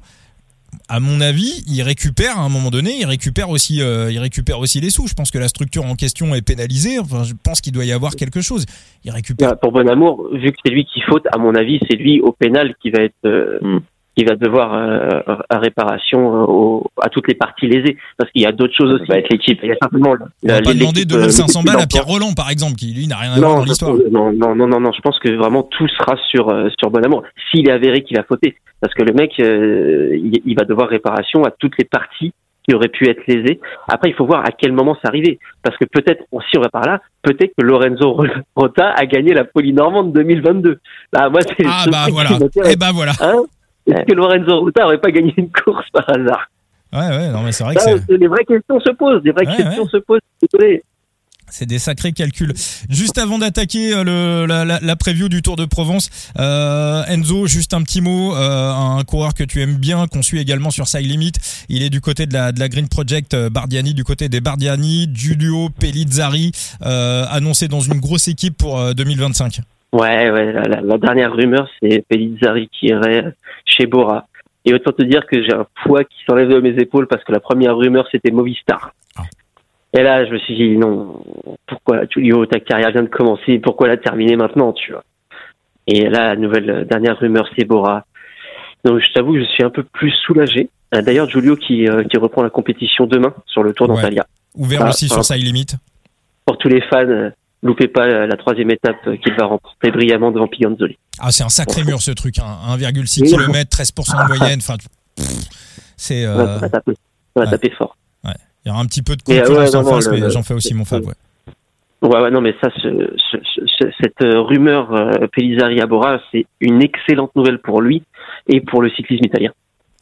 à mon avis, il récupère à un moment donné, il récupère aussi, euh, il récupère aussi les sous. Je pense que la structure en question est pénalisée. Enfin, je pense qu'il doit y avoir quelque chose. Il récupère. Pour bon amour, vu que c'est lui qui faute, à mon avis, c'est lui au pénal qui va être euh, hmm qui va devoir euh, à réparation euh, à toutes les parties lésées parce qu'il y a d'autres choses aussi. Ça va être l'équipe. Il y a simplement. On va pas demander 2500 euh, balles à Pierre Roland par exemple qui lui n'a rien à voir dans l'histoire. Non, non, non, non, non. Je pense que vraiment tout sera sur sur Bon Amour s'il est avéré qu'il a fauté parce que le mec il, il, va devoir réparation à toutes les parties qui auraient pu être lésées. Après, il faut voir à quel moment c'est arrivé parce que peut-être si on va par là, peut-être que Lorenzo Rota a gagné la Polynormande 2022. Là, moi, c'est ah bah voilà. Et eh bah voilà. Hein? Est-ce que Lorenzo Ruta n'aurait pas gagné une course par hasard? Ouais, ouais, non, mais c'est vrai que. Des vraies questions se posent, des vraies questions se posent. C'est des sacrés calculs. Juste avant d'attaquer euh, la, la, la, preview du Tour de Provence, euh, Enzo, juste un petit mot, euh, un coureur que tu aimes bien, qu'on suit également sur Side Limit. Il est du côté de la, de la Green Project Bardiani, du côté des Bardiani, Giulio Pellizzari, euh, annoncé dans une grosse équipe pour 2025. Ouais, ouais. La, la dernière rumeur, c'est Pellizzari qui irait chez Bora. Et autant te dire que j'ai un poids qui s'enlève de mes épaules parce que la première rumeur, c'était Movistar. Ah. Et là, je me suis dit, non, pourquoi, Tulio, ta carrière vient de commencer, pourquoi la terminer maintenant, tu vois? Et là, la nouvelle, dernière rumeur, c'est Bora. Donc, je t'avoue je suis un peu plus soulagé. Euh, d'ailleurs, Giulio qui, euh, qui reprend la compétition demain sur le Tour d'Antalya. Ouvert aussi sur sa limite. Pour tous les fans, euh, loupez pas la troisième étape qu'il va remporter brillamment devant Piganzoli. Ah, c'est un sacré mur ce truc, hein. 1,6 km, 13% de moyenne. Enfin, c'est. Euh... Ça va taper, ça va taper fort. Ouais. Il y aura un petit peu de concurrence en face, mais j'en fais aussi mon fab. Ouais. Ouais, non, mais ça, cette rumeur euh, Pelizari à Bora, c'est une excellente nouvelle pour lui et pour le cyclisme italien.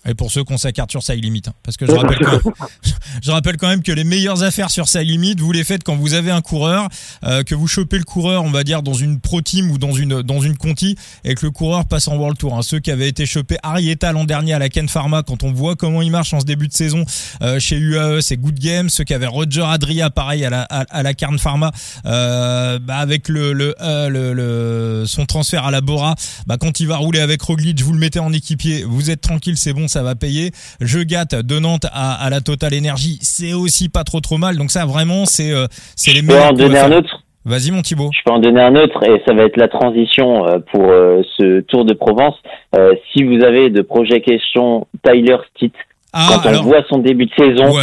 Et pour ceux qui ont sa carte sur Side Limit. Hein. Parce que je rappelle, quand même, je rappelle quand même que les meilleures affaires sur Side Limit, vous les faites quand vous avez un coureur, euh, que vous chopez le coureur, on va dire, dans une Pro Team ou dans une, dans une Conti, et que le coureur passe en World Tour. Hein. Ceux qui avaient été chopés Arietta l'an dernier à la Ken Pharma, quand on voit comment il marche en ce début de saison euh, chez UAE, c'est good game. Ceux qui avaient Roger Adria, pareil, à la, à, la Pharma, euh, bah avec le, le, le, le, son transfert à la Bora, bah quand il va rouler avec Roglic, vous le mettez en équipier, vous êtes tranquille, c'est bon, ça va payer. Je gâte de Nantes à, la Total Énergie, c'est aussi pas trop trop mal. Donc ça vraiment c'est euh, c'est les meilleurs. Je peux en donner un autre? Vas-y mon Thibaut. Je peux en donner un autre et ça va être la transition euh, pour euh, ce Tour de Provence. si vous avez de projet question Tyler Stitt, ah, quand on voit son début de saison,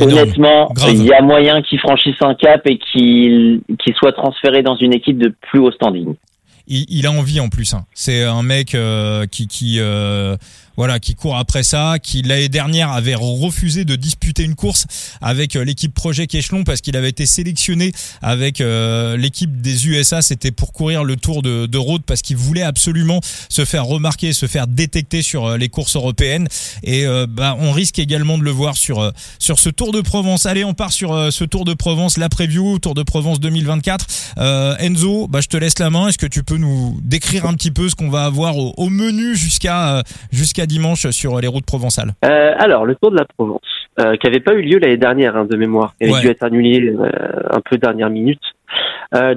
honnêtement, il y a moyen qu'il franchisse un cap et qu'il qu'il soit transféré dans une équipe de plus haut standing. Il, il a envie en plus. Hein. C'est un mec qui qui voilà, qui court après ça, qui l'année dernière avait refusé de disputer une course avec euh, l'équipe Projet Échelon parce qu'il avait été sélectionné avec euh, l'équipe des USA, c'était pour courir le Tour de, de parce qu'il voulait absolument se faire remarquer, se faire détecter sur euh, les courses européennes et bah, on risque également de le voir sur sur ce Tour de Provence. Allez, on part sur ce Tour de Provence, la preview Tour de Provence 2024. Enzo, bah je te laisse la main. Est-ce que tu peux nous décrire un petit peu ce qu'on va avoir au, au menu jusqu'à jusqu'à dimanche sur les routes provençales euh, Alors, le Tour de la Provence, euh, qui n'avait pas eu lieu l'année dernière, hein, de mémoire, qui avait dû être annulé euh, un peu dernière minute.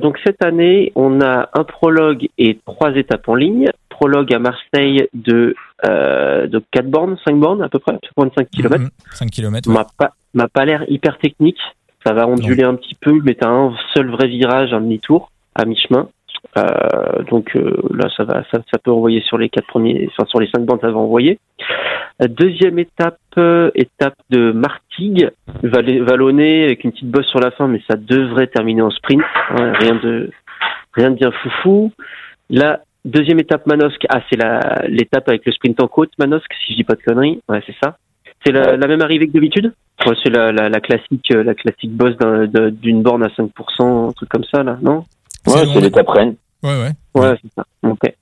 donc cette année, on a un prologue et trois étapes en ligne. Prologue à Marseille de, de 4 bornes, 5 bornes à peu près, 5 km. 5 km. M'a pas, m'a pas l'air hyper technique. Ça va onduler un petit peu, mais tu as un seul vrai virage, un demi-tour à mi-chemin. Euh, donc euh, là, ça peut envoyer sur les quatre premiers, enfin sur les cinq bandes, ça va envoyer. Deuxième étape, euh, étape de Martigues, vallonné avec une petite bosse sur la fin, mais ça devrait terminer en sprint. Hein, rien de, rien de bien foufou. La deuxième étape Manosque, ah c'est l'étape avec le sprint en côte Manosque, si je dis pas de conneries. Ouais, c'est ça. C'est la, même arrivée que d'habitude? C'est la, classique, la classique bosse d'une borne à 5%, un truc comme ça là, non? Ouais, c'est l'étape Rennes. Ouais, ouais. Ouais, c'est ça.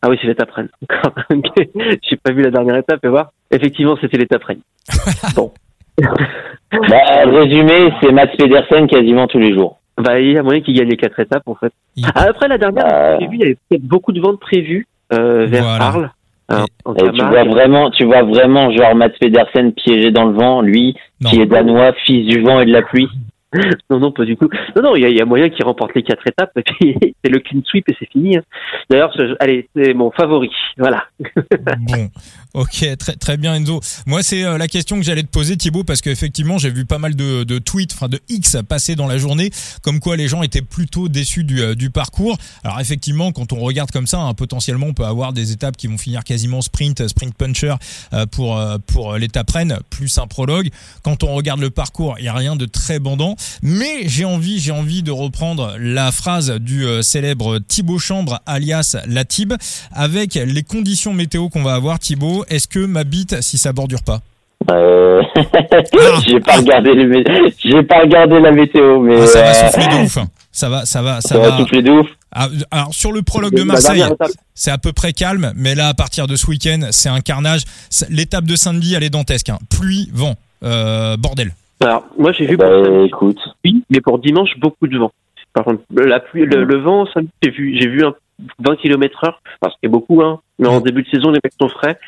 Ah oui, c'est l'étape Rennes. J'ai pas vu la dernière étape et voir. Effectivement, c'était l'étape Rennes. bon. bah, résumé, c'est Mats Pedersen quasiment tous les jours. Bah, il y a moyen qu'il gagne les quatre étapes, en fait. Ah, après, la dernière, bah, j'ai vu, il y avait beaucoup de ventes prévues euh, vers Arles. et tu vois vraiment, tu vois vraiment genre Mats Pedersen piégé dans le vent, lui qui est danois, fils du vent et de la pluie. non, non, pas du tout. Non, non, il y, a moyen qu'il remporte les quatre étapes et puis c'est le clean sweep et c'est fini. Hein. D'ailleurs, allez, c'est mon favori. Voilà. bon, ok, très très bien Enzo. Moi, c'est euh, la question que j'allais te poser Thibaut parce qu'effectivement, j'ai vu pas mal de, de tweets, enfin de X passer dans la journée, comme quoi les gens étaient plutôt déçus du, euh, du parcours. Alors effectivement, quand on regarde comme ça, hein, potentiellement, on peut avoir des étapes qui vont finir quasiment sprint, sprint puncher euh, pour pour l'étape Rennes, plus un prologue. Quand on regarde le parcours, il y a rien de très bandant. Mais j'ai envie, j'ai envie de reprendre la phrase du euh, célèbre Thibaut Chambre, alias la Tib, avec les conditions météo qu'on va avoir. Thibaut, est-ce que ma bite, si ça bordure pas euh... Ah. j'ai pas regardé j'ai pas regardé la météo mais ah, ça va euh, souffler de ouf ça va ça va ça, va, souffler de ouf ah, alors sur le prologue de Marseille c'est à peu près calme mais là à partir de ce week-end c'est un carnage l'étape de Saint-Denis elle est dantesque hein. pluie vent euh, bordel alors, moi, j'ai vu bah, écoute. Oui, mais pour dimanche, beaucoup de vent. Par contre, la pluie, le, vent, ça, j'ai vu, j'ai vu un 20 km heure. Enfin, c'est beaucoup, hein. Mais en début de saison, les mecs sont frais.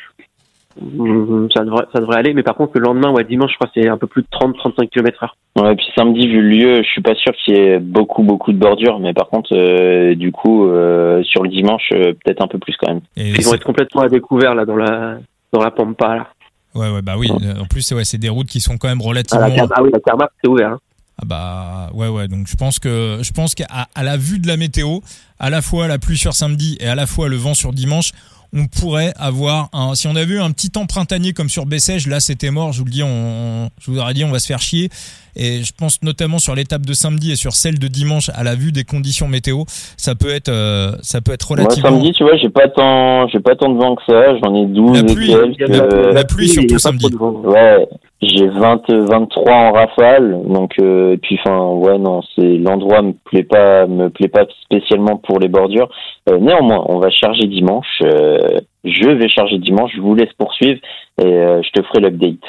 Hum, ça devrait, ça devrait aller. Mais par contre, le lendemain, ouais, dimanche, je crois, c'est un peu plus de 30, 35 km heure. Ouais, puis samedi, vu le lieu, je suis pas sûr qu'il y ait beaucoup, beaucoup de bordures. Mais par contre, euh, du coup, euh, sur le dimanche, euh, peut-être un peu plus quand même. Ils vont être complètement à découvert, là, dans la, dans la Pampa, là. Ouais, ouais, bah oui. En plus, c'est ouais, des routes qui sont quand même relativement. Ah, ah oui, la c'est ouvert. Hein. Ah bah ouais ouais donc je pense que je pense qu'à à la vue de la météo, à la fois la pluie sur samedi et à la fois le vent sur dimanche, on pourrait avoir un si on avait eu un petit temps printanier comme sur Bessèges, là c'était mort, je vous le dis on je vous aurais dit on va se faire chier et je pense notamment sur l'étape de samedi et sur celle de dimanche à la vue des conditions météo, ça peut être euh, ça peut être relativement Moi samedi, tu vois, j'ai pas tant j'ai pas tant de vent que ça, j'en ai 12 la pluie, et quelques. La, pluie surtout samedi. Ouais. j'ai 20 23 en rafale donc euh, et puis enfin ouais non c'est l'endroit me plaît pas me plaît pas spécialement pour les bordures euh, néanmoins on va charger dimanche euh, je vais charger dimanche je vous laisse poursuivre et je te ferai l'update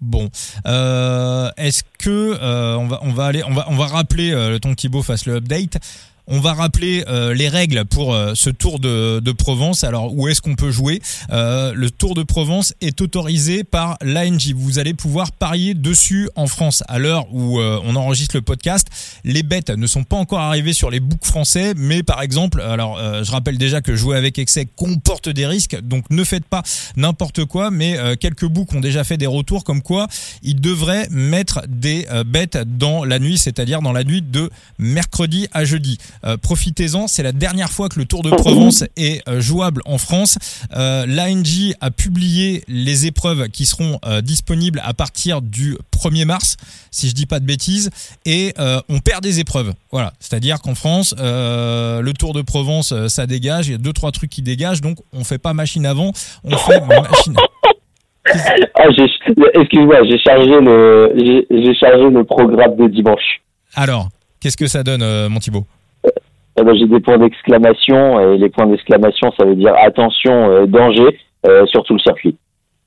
Bon, est-ce que on va on va aller on va on va rappeler le temps Thibaut fasse le update. On va rappeler euh, les règles pour euh, ce Tour de, Provence. Alors où est-ce qu'on peut jouer? Euh, Le Tour de Provence est autorisé par l'ANJ. Vous allez pouvoir parier dessus en France. À l'heure où on enregistre le podcast, les bêtes ne sont pas encore arrivées sur les books français, mais par exemple, alors je rappelle déjà que jouer avec excès comporte des risques, donc ne faites pas n'importe quoi. Mais quelques books ont déjà fait des retours comme quoi ils devraient mettre des bêtes dans la nuit, c'est-à-dire dans la nuit de mercredi à jeudi. Euh, profitez-en, c'est la dernière fois que le Tour de Provence est euh, jouable en France. Euh, L'ANJ a publié les épreuves qui seront disponibles à partir du 1er mars, si je dis pas de bêtises, et on perd des épreuves. Voilà, c'est-à-dire qu'en France, le Tour de Provence, ça dégage, il y a deux trois trucs qui dégagent, donc on fait pas machine avant, on fait machine. Ah, excuse-moi, j'ai chargé le, j'ai chargé le programme de dimanche. Alors, qu'est-ce que ça donne, mon Thibaut? Eh ben, j'ai des points d'exclamation et les points d'exclamation ça veut dire attention euh, danger euh, sur tout le circuit.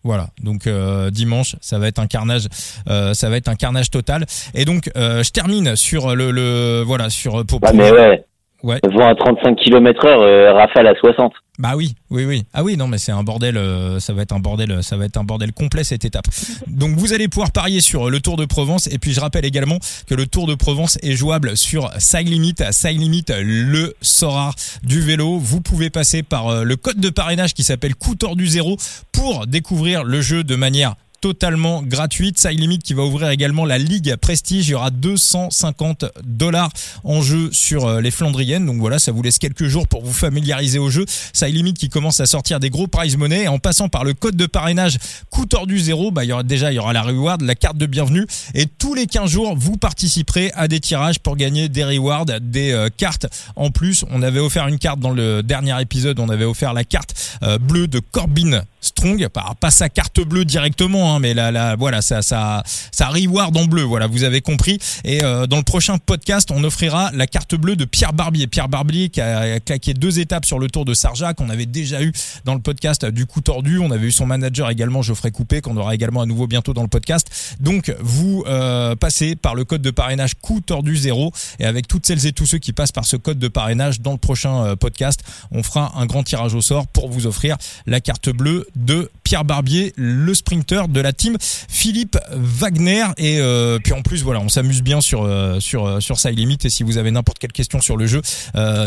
Voilà, donc euh, dimanche, ça va être un carnage, ça va être un carnage total. Et donc, je termine sur le, le voilà sur pour. Ah mais ouais. Ouais. Vent à 35 km heure, rafale à 60. Bah oui, oui, oui. Ah oui, non, mais c'est un bordel. Euh, ça va être un bordel. Ça va être un bordel complet cette étape. Donc vous allez pouvoir parier sur le Tour de Provence. Et puis je rappelle également que le Tour de Provence est jouable sur Side Limit. Side Limit, le Sora du vélo. Vous pouvez passer par euh, le code de parrainage qui s'appelle Coup du zéro pour découvrir le jeu de manière totalement gratuite. Side Limit qui va ouvrir également la Ligue Prestige. Il y aura 250 dollars en jeu sur euh, les Flandriennes. Donc voilà, ça vous laisse quelques jours pour vous familiariser au jeu. Side Limit qui commence à sortir des gros prize money en passant par le code de parrainage coup tordu zéro, bah, il y aura déjà, il y aura la reward, la carte de bienvenue et tous les 15 jours, vous participerez à des tirages pour gagner des rewards, des euh, cartes. En plus, on avait offert une carte dans le dernier épisode, on avait offert la carte euh, bleue de Corbin Strong, pas, sa carte bleue directement, hein, mais là, là, voilà, ça, ça, ça reward en bleu. Voilà, vous avez compris. Et euh, dans le prochain podcast, on offrira la carte bleue de Pierre Barbier. Pierre Barbier qui a claqué deux étapes sur le Tour de Sarja qu'on avait déjà eu dans le podcast du coup tordu. On avait eu son manager également, Geoffrey Coupé, qu'on aura également à nouveau bientôt dans le podcast. Donc, vous euh, passez par le code de parrainage coup tordu zéro et avec toutes celles et tous ceux qui passent par ce code de parrainage dans le prochain euh, podcast, on fera un grand tirage au sort pour vous offrir la carte bleue de Pierre Barbier, le sprinter de la team Philippe Wagner. Et euh, puis en plus, voilà, on s'amuse bien sur euh, sur euh, sur Side Limit. Et si vous avez n'importe quelle question sur le jeu,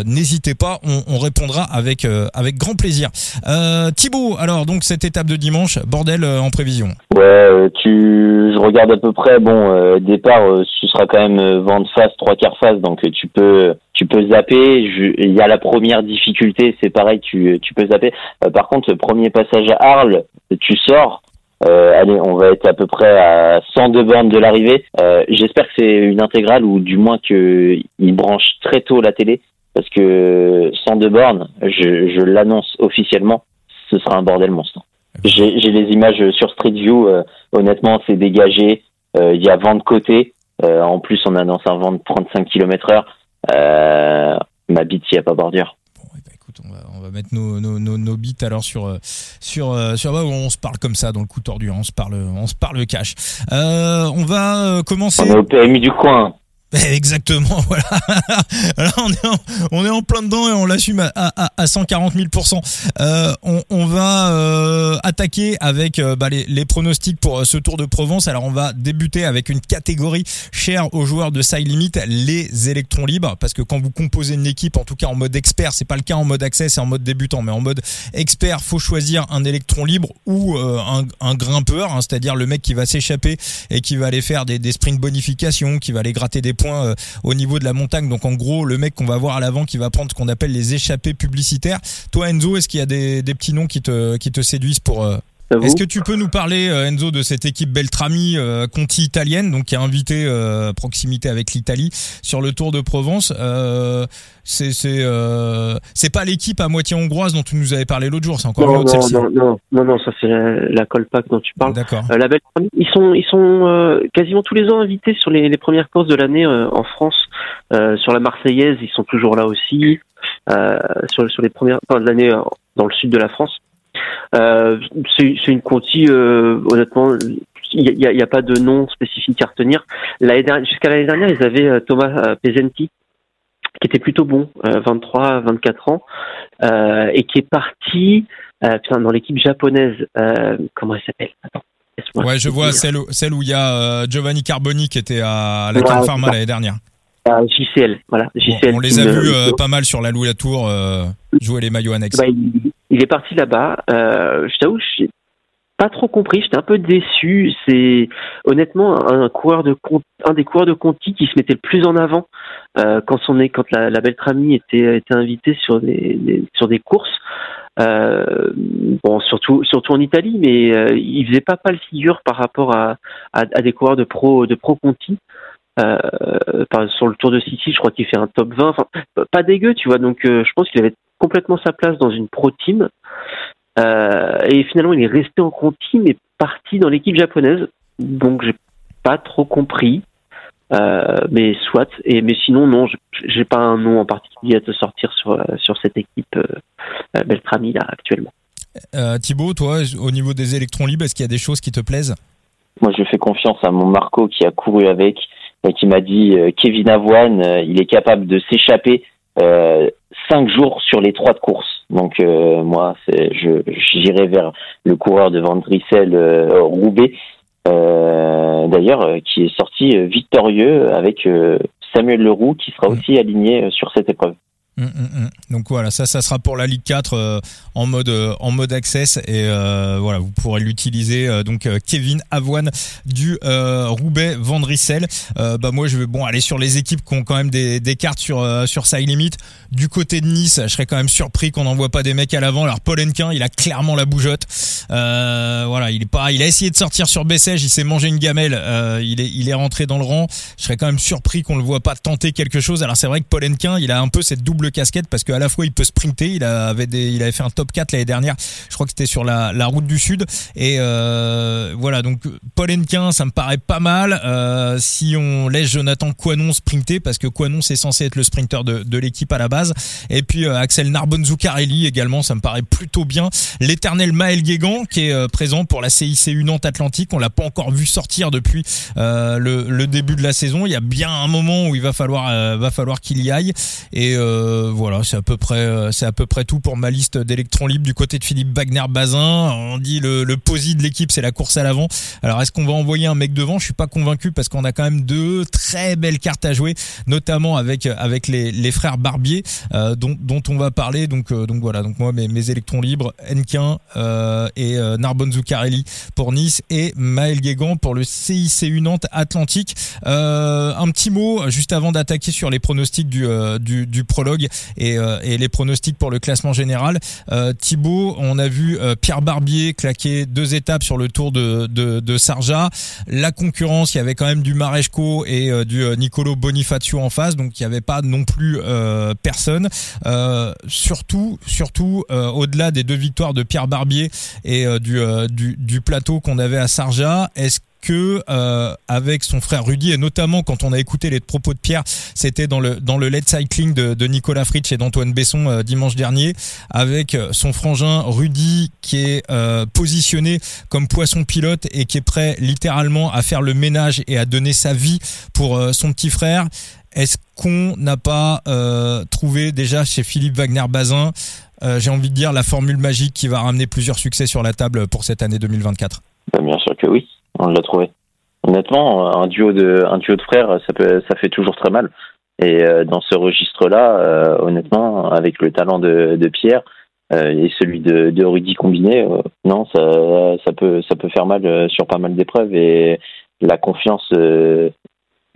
n'hésitez pas, on, répondra avec avec grand plaisir. Thibaut, alors donc cette étape de dimanche, bordel en prévision. Ouais, tu, je regarde à peu près. Bon, départ, ce sera quand même vent de face, trois quarts face, donc tu peux tu peux zapper. Il y a la première difficulté, c'est pareil, tu, tu peux zapper. Euh, par contre, premier passage à Arles, tu sors. Euh, allez, on va être à peu près à 102 bornes de l'arrivée. Euh, J'espère que c'est une intégrale ou du moins qu'il branche très tôt la télé parce que 102 bornes, je, je l'annonce officiellement, ce sera un bordel monstre. J'ai les images sur Street View. Euh, honnêtement, c'est dégagé. Euh, il y a vent de côté. en plus, on annonce un vent de 35 km heure. Euh, ma bite s'il n'y a pas bordure. Bon, écoute, on va, on va mettre nos, nos, nos, nos bits alors sur euh, sur euh, sur bah, on se parle comme ça dans le coup tordu, hein. on se parle on se parle cash. Euh, on va commencer. On est au PMI du coin. Exactement, voilà. Là, on est en, plein dedans et on l'assume à, à, à 140 000 euh, on, on, va euh, attaquer avec euh, bah, les, les, pronostics pour ce Tour de Provence. Alors, on va débuter avec une catégorie chère aux joueurs de Side Limit, les électrons libres, parce que quand vous composez une équipe, en tout cas en mode expert, c'est pas le cas en mode accès, c'est en mode débutant, mais en mode expert, faut choisir un électron libre ou un, un, grimpeur, hein, c'est-à-dire le mec qui va s'échapper et qui va aller faire des, des sprints bonification, qui va aller gratter des euh, au niveau de la montagne. Donc en gros, le mec qu'on va voir à l'avant qui va prendre ce qu'on appelle les échappées publicitaires. Toi Enzo, est-ce qu'il y a des, petits noms qui te, qui te séduisent pour, euh, Est-ce que tu peux nous parler, euh, Enzo, de cette équipe Beltrami euh, Conti italienne, donc qui a invité euh, proximité avec l'Italie sur le Tour de Provence euh, C'est c'est euh, pas l'équipe à moitié hongroise dont tu nous avais parlé l'autre jour, c'est encore non, une autre non, celle-ci. non, non, non, non, ça c'est la, la Colpac dont tu parles. D'accord. Euh, la Beltrami, ils sont, ils sont euh, quasiment tous les ans invités sur les, les premières courses de l'année euh, en France. Euh, sur la Marseillaise, ils sont toujours là aussi. Euh, sur, sur les premières, enfin, de l'année dans le sud de la France. Euh, c'est une Conti, euh, honnêtement, il n'y a, y a pas de nom spécifique à retenir. Jusqu'à l'année dernière, ils avaient euh, Thomas Pesenti, qui était plutôt bon, euh, 23, 24 ans, euh, et qui est parti euh, dans l'équipe japonaise. Comment elle s'appelle? Attends. Ouais, je vois celle, où- celle où il y a Giovanni Carboni qui était à la c'est Pharma l'année dernière. Ah, JCL, voilà. Bon, JCL on les a vus pas mal sur la Louis Latour jouer les maillots annexes. Bah, il, est parti là-bas. Euh, je t'avoue, j'ai pas trop compris. J'étais un peu déçu. C'est honnêtement un, coureur de un des coureurs de Conti qui se mettait le plus en avant euh, quand son quand la, la Beltrami était était invitée sur des, sur des courses. Euh, bon, surtout surtout en Italie, mais euh, il faisait pas pas le figure par rapport à, à, des coureurs de pro de pro Conti. Euh, sur le Tour de City, je crois qu'il fait un top 20. Enfin, pas dégueu, tu vois. Donc, je pense qu'il avait complètement sa place dans une pro team. Euh, et finalement, il est resté en conti, mais parti dans l'équipe japonaise. Donc, j'ai pas trop compris. Euh, mais soit. Et mais sinon, non, j'ai- pas un nom en particulier à te sortir sur sur cette équipe euh, Beltrami là actuellement. Euh, Thibaut, toi, au niveau des électrons libres, est-ce qu'il y a des choses qui te plaisent? Moi, je fais confiance à mon Marco qui a couru avec et qui m'a dit euh, Kevin Avoine, euh, il est capable de s'échapper cinq jours sur les trois de course. Donc euh, moi, je j'irai vers le coureur de Van Drissel euh, Roubaix, euh, d'ailleurs, euh, qui est sorti euh, victorieux avec euh, Samuel Leroux, qui sera aussi aligné euh, sur cette épreuve. Hum, hum, hum. Donc voilà, ça, ça sera pour la Ligue 4 euh, en mode euh, en mode access et euh, voilà, vous pourrez l'utiliser. donc Kevin Avoine du Roubaix Vandrissel. Bah moi je vais bon aller sur les équipes qui ont quand même des, des cartes sur sur side limit. Du côté de Nice, je serais quand même surpris qu'on n'envoie pas des mecs à l'avant. Alors Paul Henquin, il a clairement la bougeotte. Voilà, il est pas, il a essayé de sortir sur Bessèges, il s'est mangé une gamelle. Il est il est rentré dans le rang. Je serais quand même surpris qu'on le voit pas tenter quelque chose. Alors c'est vrai que Paul Henquin, il a un peu cette double casquette parce qu'à la fois il peut sprinter, il avait il avait fait un top 4 l'année dernière. Je crois que c'était sur la, route du sud. Et euh, voilà, donc Paul Henquin, ça me paraît pas mal. Euh, si on laisse Jonathan Quanon sprinter, parce que Quanon c'est censé être le sprinter de, l'équipe à la base. Et puis euh, Axel Narbonne Zuccarelli également, ça me paraît plutôt bien. L'éternel Maël Guégan qui est présent pour la CICU Nantes Atlantique. On l'a pas encore vu sortir depuis le, début de la saison. Il y a bien un moment où il va falloir va falloir qu'il y aille. Et voilà, c'est à peu près euh, c'est à peu près tout pour ma liste d'électrons libres du côté de Philippe Wagner Bazin. On dit le, le posi de l'équipe, c'est la course à l'avant. Alors est-ce qu'on va envoyer un mec devant? Je suis pas convaincu parce qu'on a quand même deux très belles cartes à jouer, notamment avec avec les, les frères Barbier euh, dont, dont on va parler. Donc euh, donc voilà, donc moi mes, mes électrons libres, Henquin euh, et euh, Narbonne Zuccarelli pour Nice et Maël Guégan pour le CICU Nantes Atlantique. Euh, un petit mot juste avant d'attaquer sur les pronostics euh, du, du prologue et, euh, et les pronostics pour le classement général. Euh, Thibaut, on a vu euh, Pierre Barbier claquer deux étapes sur le tour de, de, de Sarja. La concurrence, il y avait quand même du Maresco et du Nicolo Bonifacio en face, donc il n'y avait pas non plus personne. Surtout, surtout au-delà des deux victoires de Pierre Barbier et du, du, du plateau qu'on avait à Sarja, est-ce que euh, avec son frère Rudy et notamment quand on a écouté les propos de Pierre, c'était dans le dans le Let Cycling de, de Nicolas Fritsch et d'Antoine Besson euh, dimanche dernier, avec euh, son frangin Rudy qui est euh, positionné comme poisson pilote et qui est prêt littéralement à faire le ménage et à donner sa vie pour euh, son petit frère. Est-ce qu'on n'a pas euh, trouvé déjà chez Philippe Wagner Bazin, euh, j'ai envie de dire la formule magique qui va ramener plusieurs succès sur la table pour cette année 2024 Bah, bien sûr que oui, on l'a trouvé. Honnêtement, un duo de un duo de frères, ça peut ça fait toujours très mal. Et euh, dans ce registre-là, euh, honnêtement, avec le talent de, de Pierre euh, et celui de, de Rudy combiné, non, ça ça peut ça peut faire mal sur pas mal d'épreuves et la confiance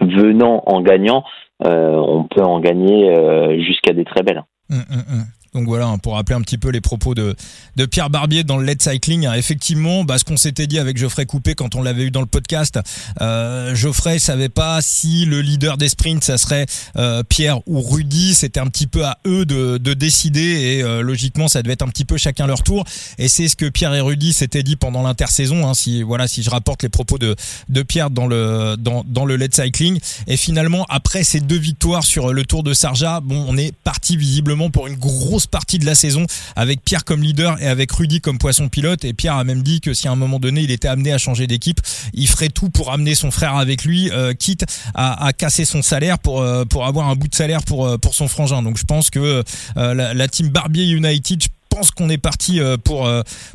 venant en gagnant, on peut en gagner jusqu'à des très belles. Hum, hum. Donc voilà, hein, pour rappeler un petit peu les propos de, de Pierre Barbier dans le Let's Cycling. Hein, effectivement, bah, ce qu'on s'était dit avec Geoffrey Coupé quand on l'avait eu dans le podcast, euh, Geoffrey savait pas si le leader des sprints, ça serait euh, Pierre ou Rudy. C'était un petit peu à eux de, de décider et euh, logiquement, ça devait être un petit peu chacun leur tour. Et c'est ce que Pierre et Rudy s'étaient dit pendant l'intersaison. Hein, si voilà, si je rapporte les propos de, de Pierre dans le dans, dans le Let's Cycling. Et finalement, après ces deux victoires sur le Tour de Sarja, bon, on est parti visiblement pour une grosse partie de la saison avec Pierre comme leader et avec Rudy comme poisson pilote. Et Pierre a même dit que si à un moment donné il était amené à changer d'équipe, il ferait tout pour amener son frère avec lui, euh, quitte à, à, casser son salaire pour euh, pour avoir un bout de salaire pour euh, pour son frangin. Donc je pense que la, team Barbier United, je pense qu'on est parti pour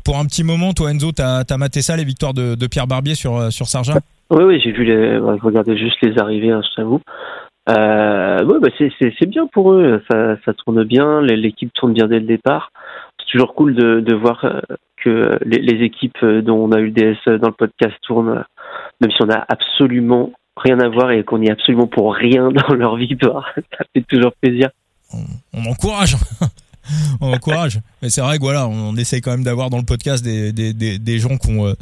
pour un petit moment. Toi Enzo, t'as as maté ça les victoires de, Pierre Barbier sur sur Sarja? Oui, oui, j'ai vu les. Je regardais juste les arrivées, hein, je t'avoue. Euh, ouais, bah c'est bien pour eux, ça, tourne bien, l'équipe tourne bien dès le départ. C'est toujours cool de, de voir euh, que les, équipes dont on a eu le DS dans le podcast tournent, même si on a absolument rien à voir et qu'on est absolument pour rien dans leur victoire. Ça fait toujours plaisir. On, on encourage. on encourage. Mais c'est vrai que voilà, on, essaye quand même d'avoir dans le podcast des, des, des, des gens qu'on euh,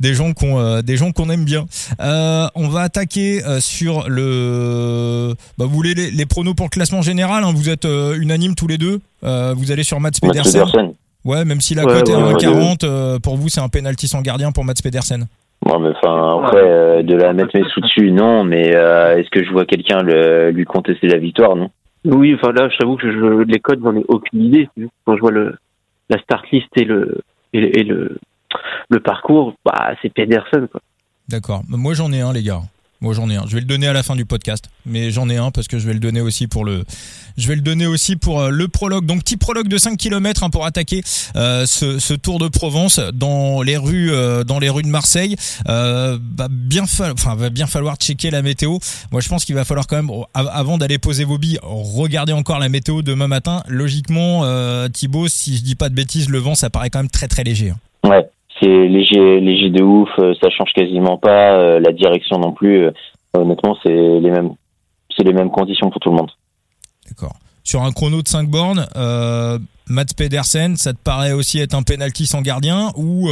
des gens qu'on euh, des gens qu'on aime bien. Euh, on va attaquer sur le. Bah, vous voulez les, les, pronos pour le classement général hein, Vous êtes unanimes tous les deux. vous allez sur Mats Pedersen. Ouais, même si la cote est à 1,40, pour vous c'est un penalty sans gardien pour Mats Pedersen. Bon, mais enfin, après, de la mettre mes sous dessus, non, mais est-ce que je vois quelqu'un lui contester la victoire, non? Oui, enfin là, je t'avoue que je, les codes, j'en ai aucune idée. Quand je vois le, la start list et le, et, le, le parcours, bah, c'est Pedersen. D'accord. Moi, j'en ai un, les gars. Moi j'en ai un. Je vais le donner à la fin du podcast, mais j'en ai un parce que je vais le donner aussi pour le, je vais le donner aussi pour euh, le prologue. Donc petit prologue de 5 km hein, pour attaquer euh, ce, ce, Tour de Provence dans les rues, euh, dans les rues de Marseille. Euh, va bien enfin va bien falloir checker la météo. Moi je pense qu'il va falloir quand même avant d'aller poser vos billes, regarder encore la météo demain matin. Logiquement, euh, Thibaut, si je dis pas de bêtises, le vent ça paraît quand même très très léger. Hein. Ouais, c'est léger, léger de ouf. Euh, ça change quasiment pas. Euh, la direction non plus. Euh, honnêtement, c'est les mêmes, c'est les mêmes conditions pour tout le monde. D'accord. Sur un chrono de 5 bornes, euh, Mats Pedersen, ça te paraît aussi être un penalty sans gardien ou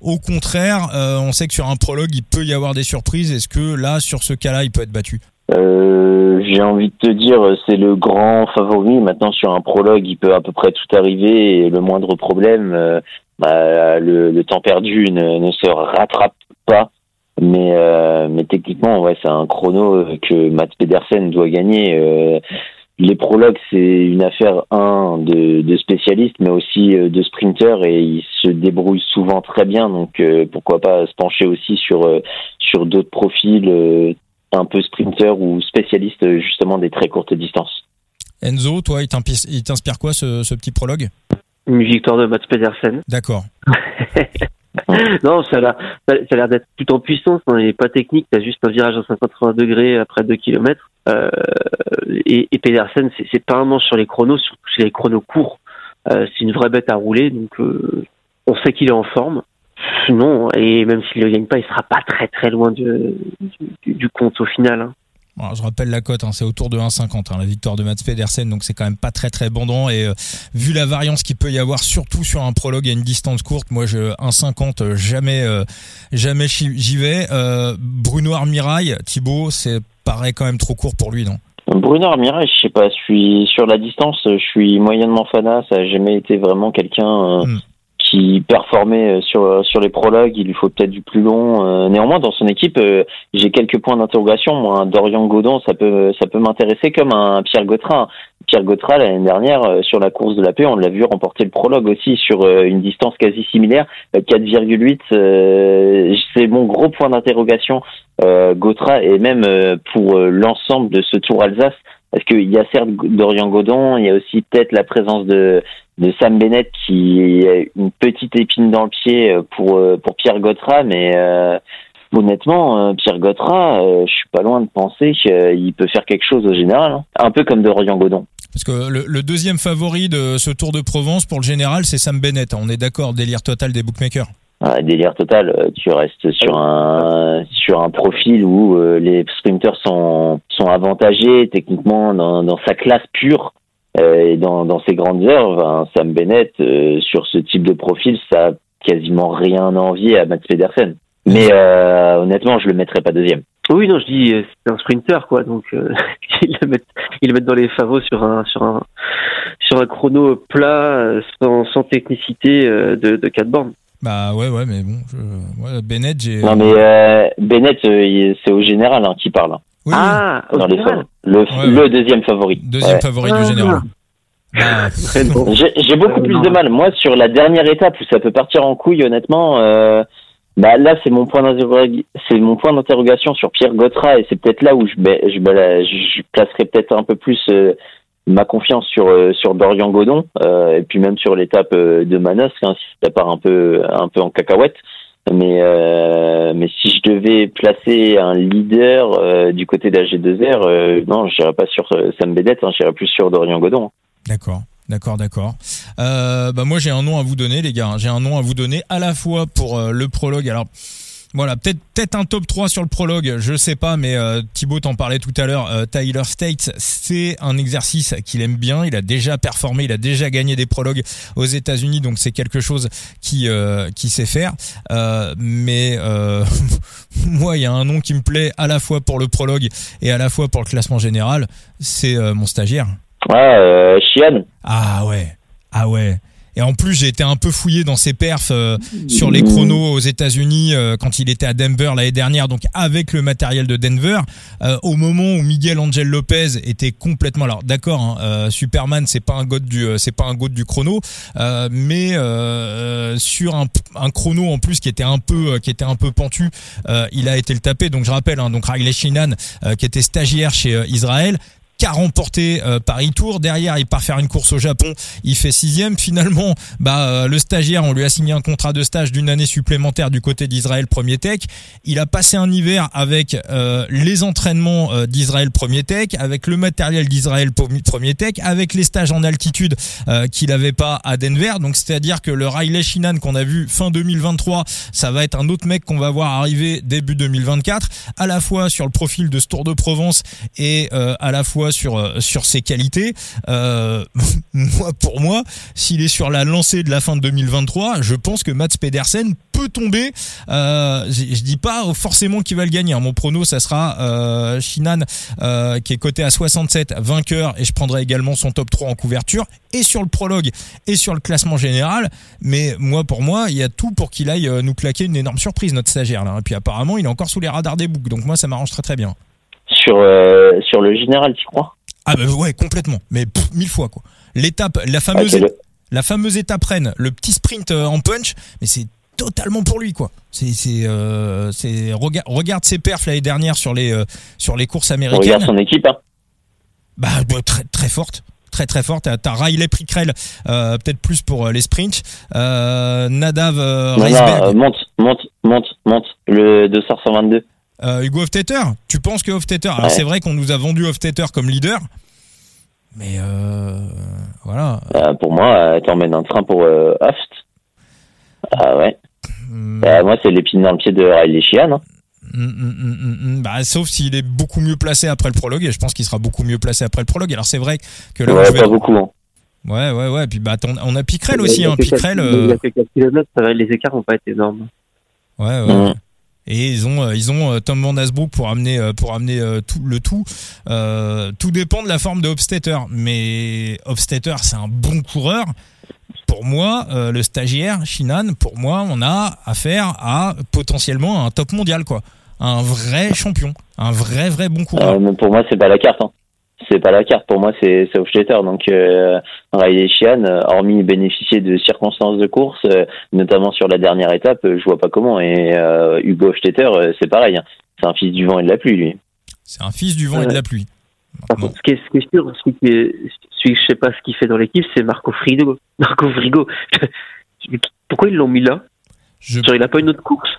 au contraire, on sait que sur un prologue, il peut y avoir des surprises. Est-ce que là, sur ce cas-là, il peut être battu? Euh, J'ai envie de te dire, c'est le grand favori. Maintenant, sur un prologue, il peut à peu près tout arriver et le moindre problème, bah, le, le, temps perdu ne, ne, se rattrape pas. Mais, euh, mais techniquement, ouais, c'est un chrono que Matt Pedersen doit gagner. Euh, les prologues, c'est une affaire, un, de, de spécialistes, mais aussi euh, de sprinters, et ils se débrouillent souvent très bien. Donc, euh, pourquoi pas se pencher aussi sur, euh, sur d'autres profils, un peu sprinter ou spécialistes, justement, des très courtes distances. Enzo, toi, il t'inspire quoi ce, ce petit prologue? Une victoire de Mats Pedersen. D'accord. non, ça a l'air, ça a l'air d'être tout en puissance. Il n'est pas technique. T'as juste un virage à 180 degrés après 2 km. Euh, et, et Pedersen, c'est, c'est pas un manche sur les chronos, surtout sur les chronos courts. Euh, c'est une vraie bête à rouler. Donc, euh, on sait qu'il est en forme. Non, et même s'il ne gagne pas, il sera pas très très loin du compte au final. Hein je rappelle la cote, hein, c'est autour de 1,50 hein, la victoire de Mats Pedersen, donc c'est quand même pas très très bandant. Et euh, vu la variance qu'il peut y avoir, surtout sur un prologue à une distance courte, moi je 1,50 euh, jamais euh, jamais j'y vais. Bruno Armirail, Thibaut, c'est paraît quand même trop court pour lui, non? Bruno Armirail, je sais pas, je suis sur la distance, je suis moyennement fanat, ça a jamais été vraiment quelqu'un hmm qui performait euh, sur euh, sur les prologues, il lui faut peut-être du plus long. Euh, néanmoins, dans son équipe, j'ai quelques points d'interrogation. Moi, un Dorian Godon, ça peut ça peut m'intéresser comme un Pierre Gautrin. Pierre Gautrin l'année dernière sur la course de la paix, on l'a vu remporter le prologue aussi sur une distance quasi similaire, 4,8. c'est mon gros point d'interrogation. Gautra et même pour l'ensemble de ce Tour Alsace parce qu'il y a certes Dorian Godon, il y a aussi peut-être la présence de, de Sam Bennett qui est une petite épine dans le pied euh, pour, euh, pour Pierre Gautra, mais euh, honnêtement, Pierre Gautra, je suis pas loin de penser qu'il peut faire quelque chose au général, hein. un peu comme Dorian Godon. Parce que le, le, deuxième favori de ce Tour de Provence pour le général, c'est Sam Bennett. On est d'accord, délire total des bookmakers. Ah, délire total. Euh, tu restes sur un sur un profil où euh, les sprinters sont sont avantagés techniquement dans, dans sa classe pure. Et dans, dans ces grandes heures, ben, Sam Bennett, sur ce type de profil, ça a quasiment rien à envier à Mats Pedersen. Mais honnêtement, je le mettrais pas deuxième. Oui, non, je dis c'est un sprinter quoi, donc euh, il le met il le met dans les favos sur un sur un sur un chrono plat sans, sans technicité euh, de de quatre bornes. Bah ouais ouais mais bon, je... Bennett j'ai. Non mais euh, Bennett c'est au général hein, qui parle. Oui, ah, dans les le, le deuxième favori. Deuxième favori du général. Bah, j'ai beaucoup plus de mal. Moi, sur la dernière étape où ça peut partir en couille, honnêtement, euh, bah là, c'est mon point c'est mon point d'interrogation sur Pierre Gautra et c'est peut-être là où je, je, je placerai peut-être un peu plus euh, ma confiance sur euh, sur Dorian Godon euh, et puis même sur l'étape de Manos, hein, si ça part un peu un peu en cacahuète. Mais mais si je devais placer un leader du côté de la G2R, non, je pas sur Sam Bedet, hein, j'irais plus sur Dorian Godon. D'accord. D'accord, d'accord. Euh, bah moi j'ai un nom à vous donner les gars. J'ai un nom à vous donner à la fois pour euh, le prologue. Alors voilà, peut-être peut-être un top 3 sur le prologue, je sais pas, mais euh, Thibaut t'en parlait tout à l'heure. Euh, Tyler State, c'est un exercice qu'il aime bien. Il a déjà performé, il a déjà gagné des prologues aux États-Unis, donc c'est quelque chose qui qui sait faire. mais moi, il y a un nom qui me plaît à la fois pour le prologue et à la fois pour le classement général. C'est mon stagiaire. Ouais, euh, Chian. Ah ouais. Ah ouais. Et en plus, j'ai été un peu fouillé dans ses perfs euh, sur les chronos aux États-Unis euh, quand il était à Denver l'année dernière, donc avec le matériel de Denver. Euh, au moment où Miguel Angel Lopez était complètement, alors d'accord, hein, Superman, c'est pas un god du, c'est pas un god du chrono, mais sur un, un, chrono en plus qui était un peu, qui était un peu pentu, il a été le tapé. Donc je rappelle, hein, donc Riley Sheenan, qui était stagiaire chez Israël, qu'a remporté euh, Paris Tour. Derrière, il part faire une course au Japon, il fait sixième. Finalement, bah euh, le stagiaire, on lui a signé un contrat de stage d'une année supplémentaire du côté d'Israël Premier Tech. Il a passé un hiver avec euh, les entraînements euh, d'Israël Premier Tech, avec le matériel d'Israël Premier Tech, avec les stages en altitude qu'il n'avait pas à Denver. Donc c'est-à-dire que le Riley Shinan qu'on a vu fin 2023, ça va être un autre mec qu'on va voir arriver début 2024, à la fois sur le profil de ce Tour de Provence et à la fois sur euh, sur ses qualités. Euh, moi, pour moi, s'il est sur la lancée de la fin de 2023, je pense que Mats Pedersen peut tomber. Euh, je, dis pas forcément qu'il va le gagner. Hein. Mon prono, ça sera Shinan qui est coté à 67, vainqueur, et je prendrai également son top 3 en couverture et sur le prologue et sur le classement général. Mais moi, pour moi, il y a tout pour qu'il aille nous claquer une énorme surprise, notre stagiaire. Et puis apparemment, il est encore sous les radars des boucs. Donc moi, ça m'arrange très très bien sur euh, sur le général, tu crois? Ah bah ouais, complètement, mais mille fois quoi. L'étape, la fameuse, la fameuse étape reine, le petit sprint euh, en punch, mais c'est totalement pour lui quoi. C'est c'est euh, c'est regarde regarde ses perfs l'année dernière sur les sur les courses américaines. Regarde son équipe. Hein. Bah, bah, très très forte. Très très forte. T'as Riley Prickrell, peut-être plus pour les sprints. Nadav non, monte, monte, monte, monte. Le 222. Euh, Hugo Hoftetter, tu penses que Hoftetter, alors c'est vrai qu'on nous a vendu Hoftetter comme leader, mais euh, voilà. Euh, pour moi, t'emmènes un train pour Hoft. Ah ouais. Hmm. Bah, moi, c'est l'épine dans le pied de Riley Sheehan. Hein. Hmm, hmm, bah, sauf s'il est beaucoup mieux placé après le prologue, et je pense qu'il sera beaucoup mieux placé après le prologue. Alors c'est vrai que là, ouais, pas beaucoup. Hein. Ouais, ouais, ouais. Puis bah, on a Picrel aussi, hein. Picrel. Il y a quelques kilomètres, les écarts n'ont pas été énormes. Ouais, ouais et ils ont euh, ils ont euh, Tom Van pour amener euh, pour amener tout le tout. Tout dépend de la forme de Hofstetter. Mais Hofstetter c'est un bon coureur. Pour moi le stagiaire Shinan pour moi on a affaire à potentiellement un top mondial quoi. Un vrai champion. Un vrai vrai bon coureur. Pour moi c'est pas la carte hein c'est pas la carte. Pour moi, c'est Hofstetter. Donc, euh, Riley euh, hormis bénéficier de circonstances de course, euh, notamment sur la dernière étape, je vois pas comment. Et Hugo Hofstetter, c'est pareil. Hein. C'est un fils du vent et de la pluie, lui. C'est un fils du vent et de la pluie. ce, qui est, ce qui est sûr, celui qui est, celui que je sais pas ce qu'il fait dans l'équipe, c'est Marco Frigo. Marco Frigo. Pourquoi ils l'ont mis là? Je... il a pas une autre course?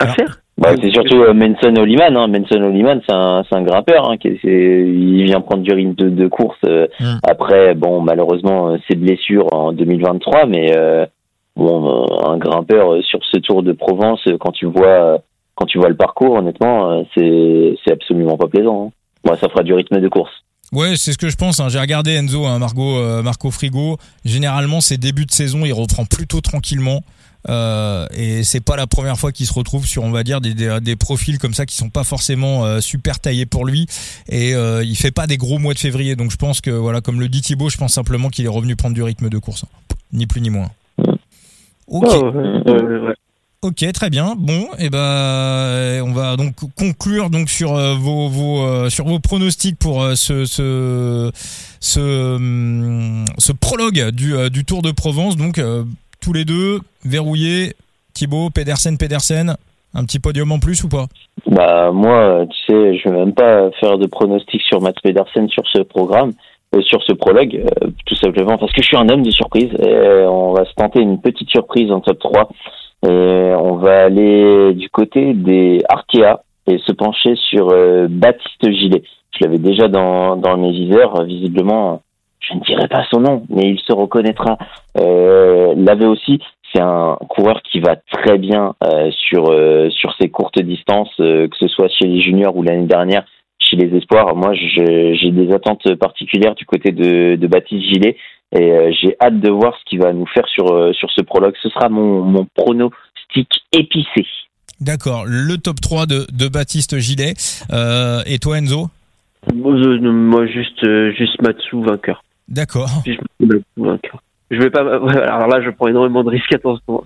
À faire bah, c'est surtout euh, Manson Oliman. Hein. Manson Oliman, c'est un, un grimpeur. Hein, qui il vient prendre du rythme de, de course. Euh, hmm. Après, bon, malheureusement, ses euh, blessures en 2023, mais bon, un grimpeur sur ce Tour de Provence, quand tu vois, quand tu vois le parcours, honnêtement, c'est c'est absolument pas plaisant. Hein. Moi, ça fera du rythme de course. Ouais, c'est ce que je pense. Hein. J'ai regardé Enzo, hein, Margot, euh, Marco Frigo. Généralement, ses débuts de saison, il reprend plutôt tranquillement. Euh, et c'est pas la première fois qu'il se retrouve sur, on va dire, des, des, profils comme ça qui sont pas forcément euh, super taillés pour lui. Et euh, il fait pas des gros mois de février. Donc je pense que, voilà, comme le dit Thibaut, je pense simplement qu'il est revenu prendre du rythme de course. Ni plus ni moins. Ok. Ok, très bien. Bon, et eh ben, on va donc conclure donc sur euh, vos, vos euh, sur vos pronostics pour euh, ce ce ce, hum, ce prologue du, du Tour de Provence. Donc tous les deux verrouillés. Thibaut, Pedersen, Pedersen. Un petit podium en plus ou pas? Bah moi, tu sais, je vais même pas faire de pronostics sur Mats Pedersen sur ce programme. sur ce prologue, tout simplement parce que je suis un homme de surprise et on va se tenter une petite surprise en top 3 et on va aller du côté des Arkea et se pencher sur euh, Baptiste Gilet. Je l'avais déjà dans, dans mes viseurs, visiblement, je ne dirai pas son nom, mais il se reconnaîtra. Euh, L'avait aussi, c'est un coureur qui va très bien euh, sur euh, sur ses courtes distances, que ce soit chez les juniors ou l'année dernière chez les espoirs. Moi, j'ai des attentes particulières du côté de, de Baptiste Gilet et euh, j'ai hâte de voir ce qu'il va nous faire sur, euh, sur ce prologue. Ce sera mon, mon pronostic épicé. D'accord, le top 3 de, de Baptiste Gilet. Euh, et toi Enzo? Moi, juste, juste Matsu vainqueur. D'accord. Je vais pas. Alors là, je prends énormément de risques. Attention.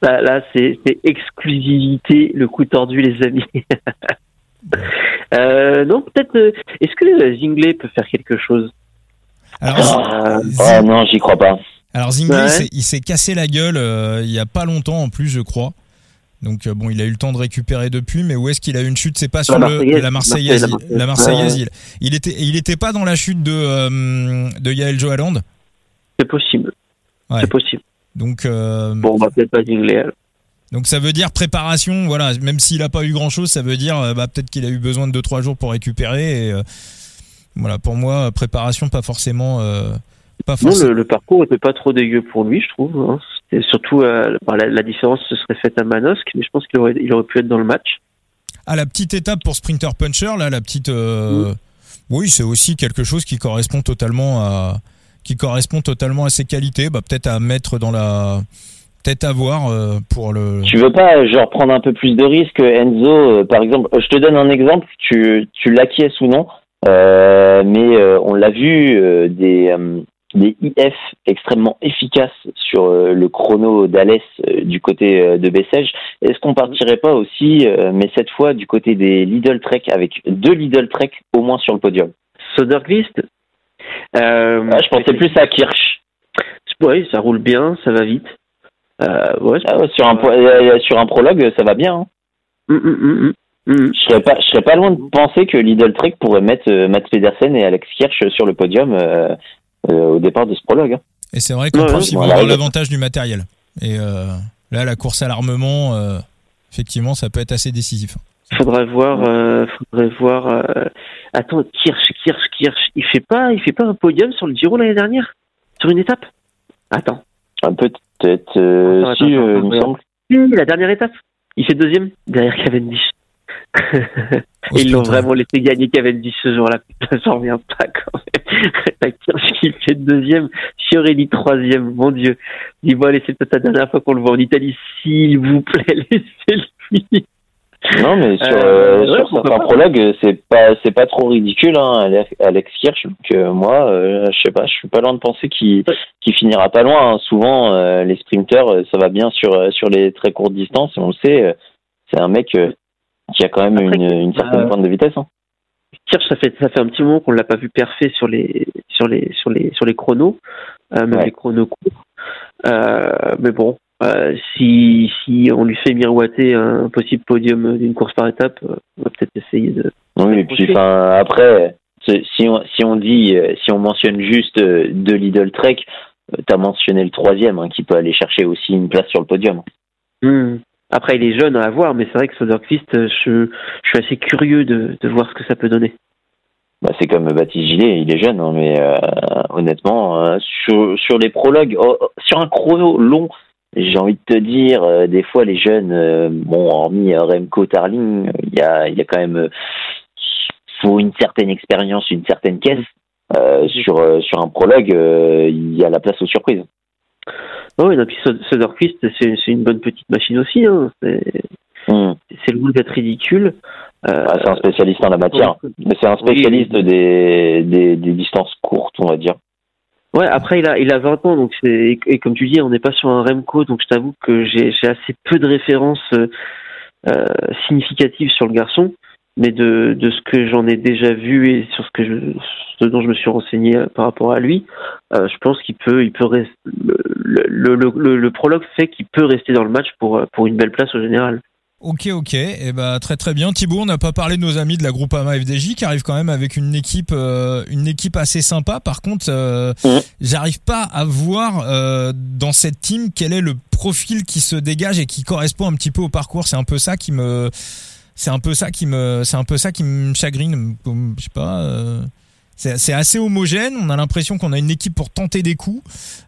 Là, là c'est exclusivité, le coup tordu, les amis. euh, non, peut-être. Est-ce que Zingley peut faire quelque chose? Alors, euh, oh non, j'y crois pas. Alors Zingli, il s'est cassé la gueule euh, il y a pas longtemps en plus, je crois. Donc euh, bon, il a eu le temps de récupérer depuis, mais où est-ce qu'il a eu une chute? C'est pas sur la, le, la Marseillaise. La Marseillaise. Il, était, il était pas dans la chute de de Yael Joaland. C'est possible. C'est possible. Donc bon, on va peut-être pas Zingli. Donc ça veut dire préparation, voilà. Même s'il a pas eu grand chose, ça veut dire bah, peut-être qu'il a eu besoin de 2-3 jours pour récupérer. Et, voilà, pour moi, préparation pas forcément. Euh, pas forcément. Non, le, parcours était pas trop dégueu pour lui, je trouve. Hein. surtout euh, la, différence se serait faite à Manosque, mais je pense qu'il aurait, il aurait pu être dans le match. Ah, la petite étape pour Sprinter Puncher, là, la petite. Euh, oui, c'est aussi quelque chose qui correspond totalement à qui correspond totalement à ses qualités. Bah, peut-être à mettre dans la peut-être à voir euh, pour le. Tu veux pas genre prendre un peu plus de risques, Enzo Par exemple, je te donne un exemple. Tu tu l'acquiesces ou non euh, mais euh, on l'a vu, euh, des, des IF extrêmement efficaces sur le chrono d'Alès du côté de Bessèges. Est-ce qu'on partirait pas aussi, mais cette fois du côté des Lidl Trek, avec deux Lidl Trek au moins sur le podium? Soderquist? Euh, ah, Je pensais plus à Kirsch. Oui, ça roule bien, ça va vite. ouais, ah sur, un, sur un prologue, ça va bien. Hein. Hum, hum, hum, Mm. Je serais pas, je serais pas loin de penser que Lidl Trek pourrait mettre euh, Matt Pedersen et Alex Kirsch sur le podium euh, euh, au départ de ce prologue. Hein. Et c'est vrai qu'en plus, ils vont avoir l'avantage du matériel. Et là, la course à l'armement, effectivement, ça peut être assez décisif. Faudrait voir, faudrait voir. Attends, Kirsch, Kirsch, Kirsch, il fait pas, il fait pas un podium sur le Giro l'année dernière, sur une étape? Attends. Un peu peut-être. si, il me semble. la dernière étape. Il fait deuxième derrière Cavendish. Ils l'ont vraiment laissé gagner Cavendish ce jour-là. J'en reviens pas quand même. qui fait deuxième, Fiorelli troisième. Mon Dieu. Dis-moi, laissez peut-être la dernière fois qu'on le voit en Italie. S'il vous plaît, laissez-le. Non, mais sur, euh, euh sur certains prologues, c'est pas c'est pas trop ridicule, hein, Alex Kirch. Euh, moi, euh, je sais pas, je suis pas loin de penser qu'il qu'il finira pas loin. Hein. Souvent, les sprinters, ça va bien sur sur les très courtes distances. On le sait, c'est un mec qui a quand même une, une, certaine euh, pointe de vitesse. Hein. ça fait ça fait un petit moment qu'on l'a pas vu parfait sur les sur les sur les sur les chronos, euh, même les chronos courts. Euh, mais bon, euh, si si on lui fait miroiter un possible podium d'une course par étape, on va peut-être essayer de. Oui, et puis enfin après, si on si on dit si on mentionne juste de Lidl Trek, tu as mentionné le troisième hein, qui peut aller chercher aussi une place sur le podium. Mmh. Après, il est jeune à avoir, mais c'est vrai que Soderquist, je, je suis assez curieux de, de voir ce que ça peut donner. Bah, c'est comme Baptiste Gillet, il est jeune, hein, mais euh, honnêtement, euh, sur, sur les prologues, oh, oh, sur un chrono long, j'ai envie de te dire, euh, des fois les jeunes, bon, hormis Remco Tarling, il y a, y a quand même faut une certaine expérience, une certaine caisse. sur sur un prologue, il y a la place aux surprises. Oh, et puis Soderquist, c'est une bonne petite machine aussi. Hein. Hmm. C'est le goût d'être ridicule. Ah, c'est un spécialiste en la matière. C'est un spécialiste des, des, des, distances courtes, on va dire. Ouais, après il a il a 20 ans donc et comme tu dis on n'est pas sur un Remco donc je t'avoue que j'ai j'ai assez peu de références euh, significatives sur le garçon mais de de ce que j'en ai déjà vu et sur ce que je, ce dont je me suis renseigné par rapport à lui, euh, je pense qu'il peut il peut rester, le, le, le, le prologue fait qu'il peut rester dans le match pour pour une belle place au général. Ok, ok, et eh ben très très bien. Thibaut, on n'a pas parlé de nos amis de la groupe AMA FDJ qui arrivent quand même avec une équipe, euh, une équipe assez sympa. Par contre, euh, j'arrive pas à voir euh, dans cette team quel est le profil qui se dégage et qui correspond un petit peu au parcours. C'est un peu ça qui me, c'est un peu ça qui me, c'est un peu ça qui me chagrine. Je sais pas. C'est assez homogène. On a l'impression qu'on a une équipe pour tenter des coups.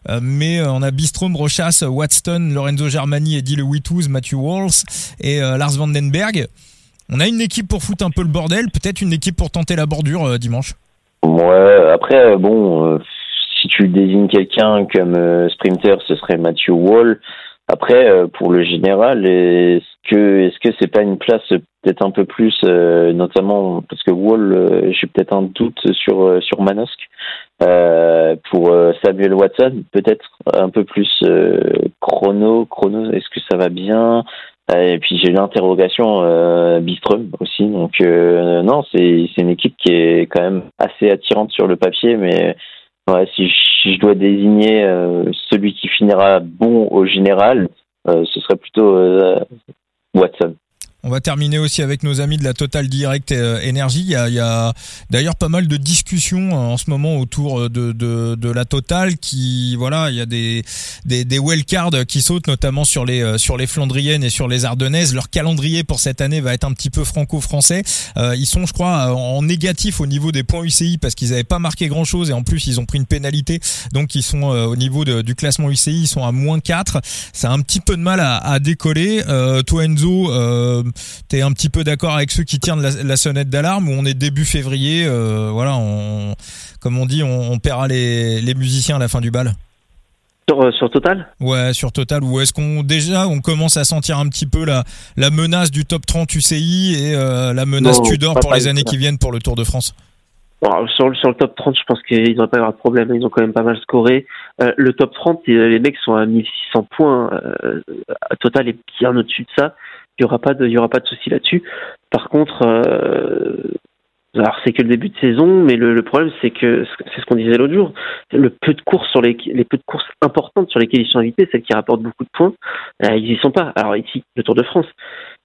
Euh, mais euh, on a Bistrom, Rochas, Watson, Lorenzo Germani, Eddie Le Matthew Walls et euh, Lars Vandenberg. On a une équipe pour foutre un peu le bordel. Peut-être une équipe pour tenter la bordure dimanche. Ouais, après, bon, si tu désignes quelqu'un comme sprinter, ce serait Matthew Wall. Après, pour le général, est-ce que est-ce que c'est pas une place peut-être un peu plus, euh, notamment parce que Wall, euh, j'ai peut-être un doute sur euh, sur Manosque. pour Samuel Watson, peut-être un peu plus chrono. Chrono, est-ce que ça va bien? Et puis j'ai l'interrogation Bistrom aussi. Donc non, c'est c'est une équipe qui est quand même assez attirante sur le papier, mais ouais, si je dois désigner celui qui finira bon au général, ce serait plutôt Watson. On va terminer aussi avec nos amis de la Total Direct euh, Energy. Il y a, a d'ailleurs pas mal de discussions euh, en ce moment autour de, de, de, la Total qui, voilà, il y a des, des, des wildcards qui sautent notamment sur les, euh, sur les Flandriennes et sur les Ardennaises. Leur calendrier pour cette année va être un petit peu franco-français. ils sont, je crois, en négatif au niveau des points UCI parce qu'ils n'avaient pas marqué grand chose et en plus ils ont pris une pénalité. Donc ils sont au niveau du classement UCI, ils sont à moins 4. Ça a un petit peu de mal à, à décoller. toi Enzo, t'es un petit peu d'accord avec ceux qui tirent la, sonnette d'alarme où on est début février, euh, voilà, on, comme on dit, on, paiera les, musiciens à la fin du bal. Sur, euh, sur, Total? Ouais, sur Total. Ou est-ce qu'on déjà on commence à sentir un petit peu la, la menace du top 30 UCI et euh, la menace Tudor pour les années qui viennent pour le Tour de France? Sur, sur, le top 30, je pense qu'ils n'auraient pas avoir de problème. Ils ont quand même pas mal scoré. le top 30, les mecs sont à 1600 points. Total est bien au-dessus de ça. Il y aura pas de, il souci là-dessus. Par contre, euh, alors c'est que le début de saison, mais le, problème c'est que c'est ce qu'on disait l'autre jour. Le peu de sur les, peu de courses importantes sur lesquelles ils sont invités, celles qui rapportent beaucoup de points, euh, ils y sont pas. Alors ici, le Tour de France.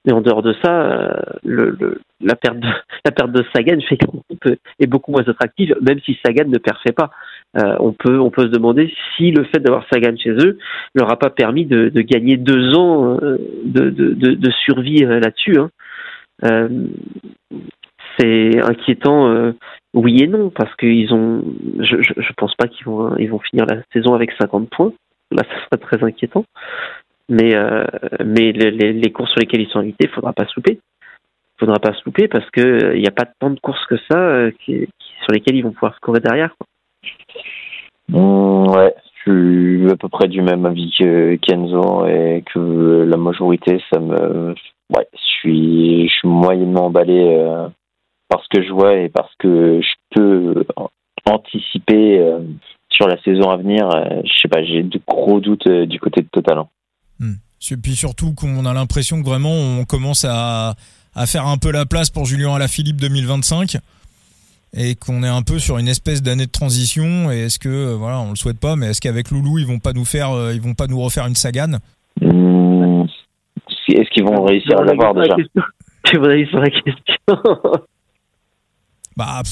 Mais en dehors de ça, euh, le, la perte de la perte de Sagan fait qu'on est beaucoup moins attractive, même si Sagan ne perfait pas. Euh, on peut se demander si le fait d'avoir Sagan chez eux leur a pas permis de, gagner deux ans euh, de, survie là-dessus. Hein. c'est inquiétant, oui et non, parce qu'ils ont. Je, je, je pense pas qu'ils vont finir la saison avec 50 points. Là, ça serait très inquiétant. Mais, euh, les, courses sur lesquelles ils sont invités, faudra pas se louper. Il faudra pas se louper parce que il euh, n'y a pas tant de courses que ça euh, sur lesquelles ils vont pouvoir scorer derrière. Mmh, ouais, je suis à peu près du même avis que Kenzo et que la majorité, ça me, ouais, je suis, je suis moyennement emballé euh, par ce que je vois et parce que je peux anticiper sur la saison à venir. je sais pas, j'ai de gros doutes du côté de Total. Hein. Hmm. Puis surtout qu'on a l'impression que vraiment on commence à, à, faire un peu la place pour Julien Alaphilippe 2025 et qu'on est un peu sur une espèce d'année de transition. Et est-ce que, euh, voilà, on le souhaite pas, mais est-ce qu'avec Loulou ils vont pas nous faire, euh, ils vont pas nous refaire une Sagan hmm. Est-ce qu'ils vont réussir à l'avoir déjà? sur la question Bah.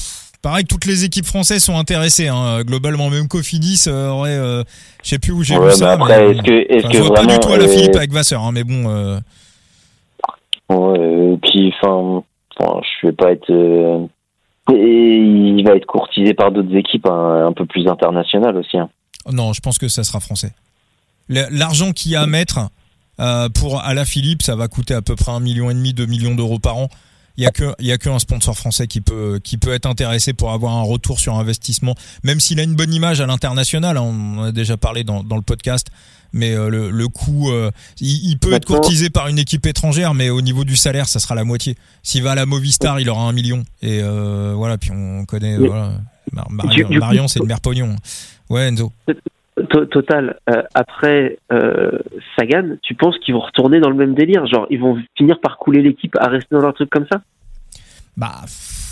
Pareil que toutes les équipes françaises sont intéressées. Hein. Globalement, même Cofidis euh, aurait, euh, je sais plus où j'ai vu ça. Après, est-ce que, est-ce que pas du tout à la Philippe avec Vasseur, hein, mais bon. Euh... Ouais, et puis, enfin, je vais pas être. Et il va être courtisé par d'autres équipes hein, un peu plus internationales aussi. Hein. Non, je pense que ça sera français. L'argent qu'il y a à mettre euh, pour Philippe, ça va coûter à peu près un million et demi, deux millions d'euros par an. Il y a que il y a que un sponsor français qui peut être intéressé pour avoir un retour sur investissement, même s'il a une bonne image à l'international. Hein, on en a déjà parlé dans le podcast mais euh, le, le coût, euh, il, peut être courtisé par une équipe étrangère, mais au niveau du salaire, ça sera la moitié. S'il va à la Movistar, il aura un million. Et euh, voilà, puis on connaît. Voilà, Marion, c'est une mère pognon. Ouais, Enzo. Total. après Sagan, tu penses qu'ils vont retourner dans le même délire? Genre, ils vont finir par couler l'équipe à rester dans leur truc comme ça? Bah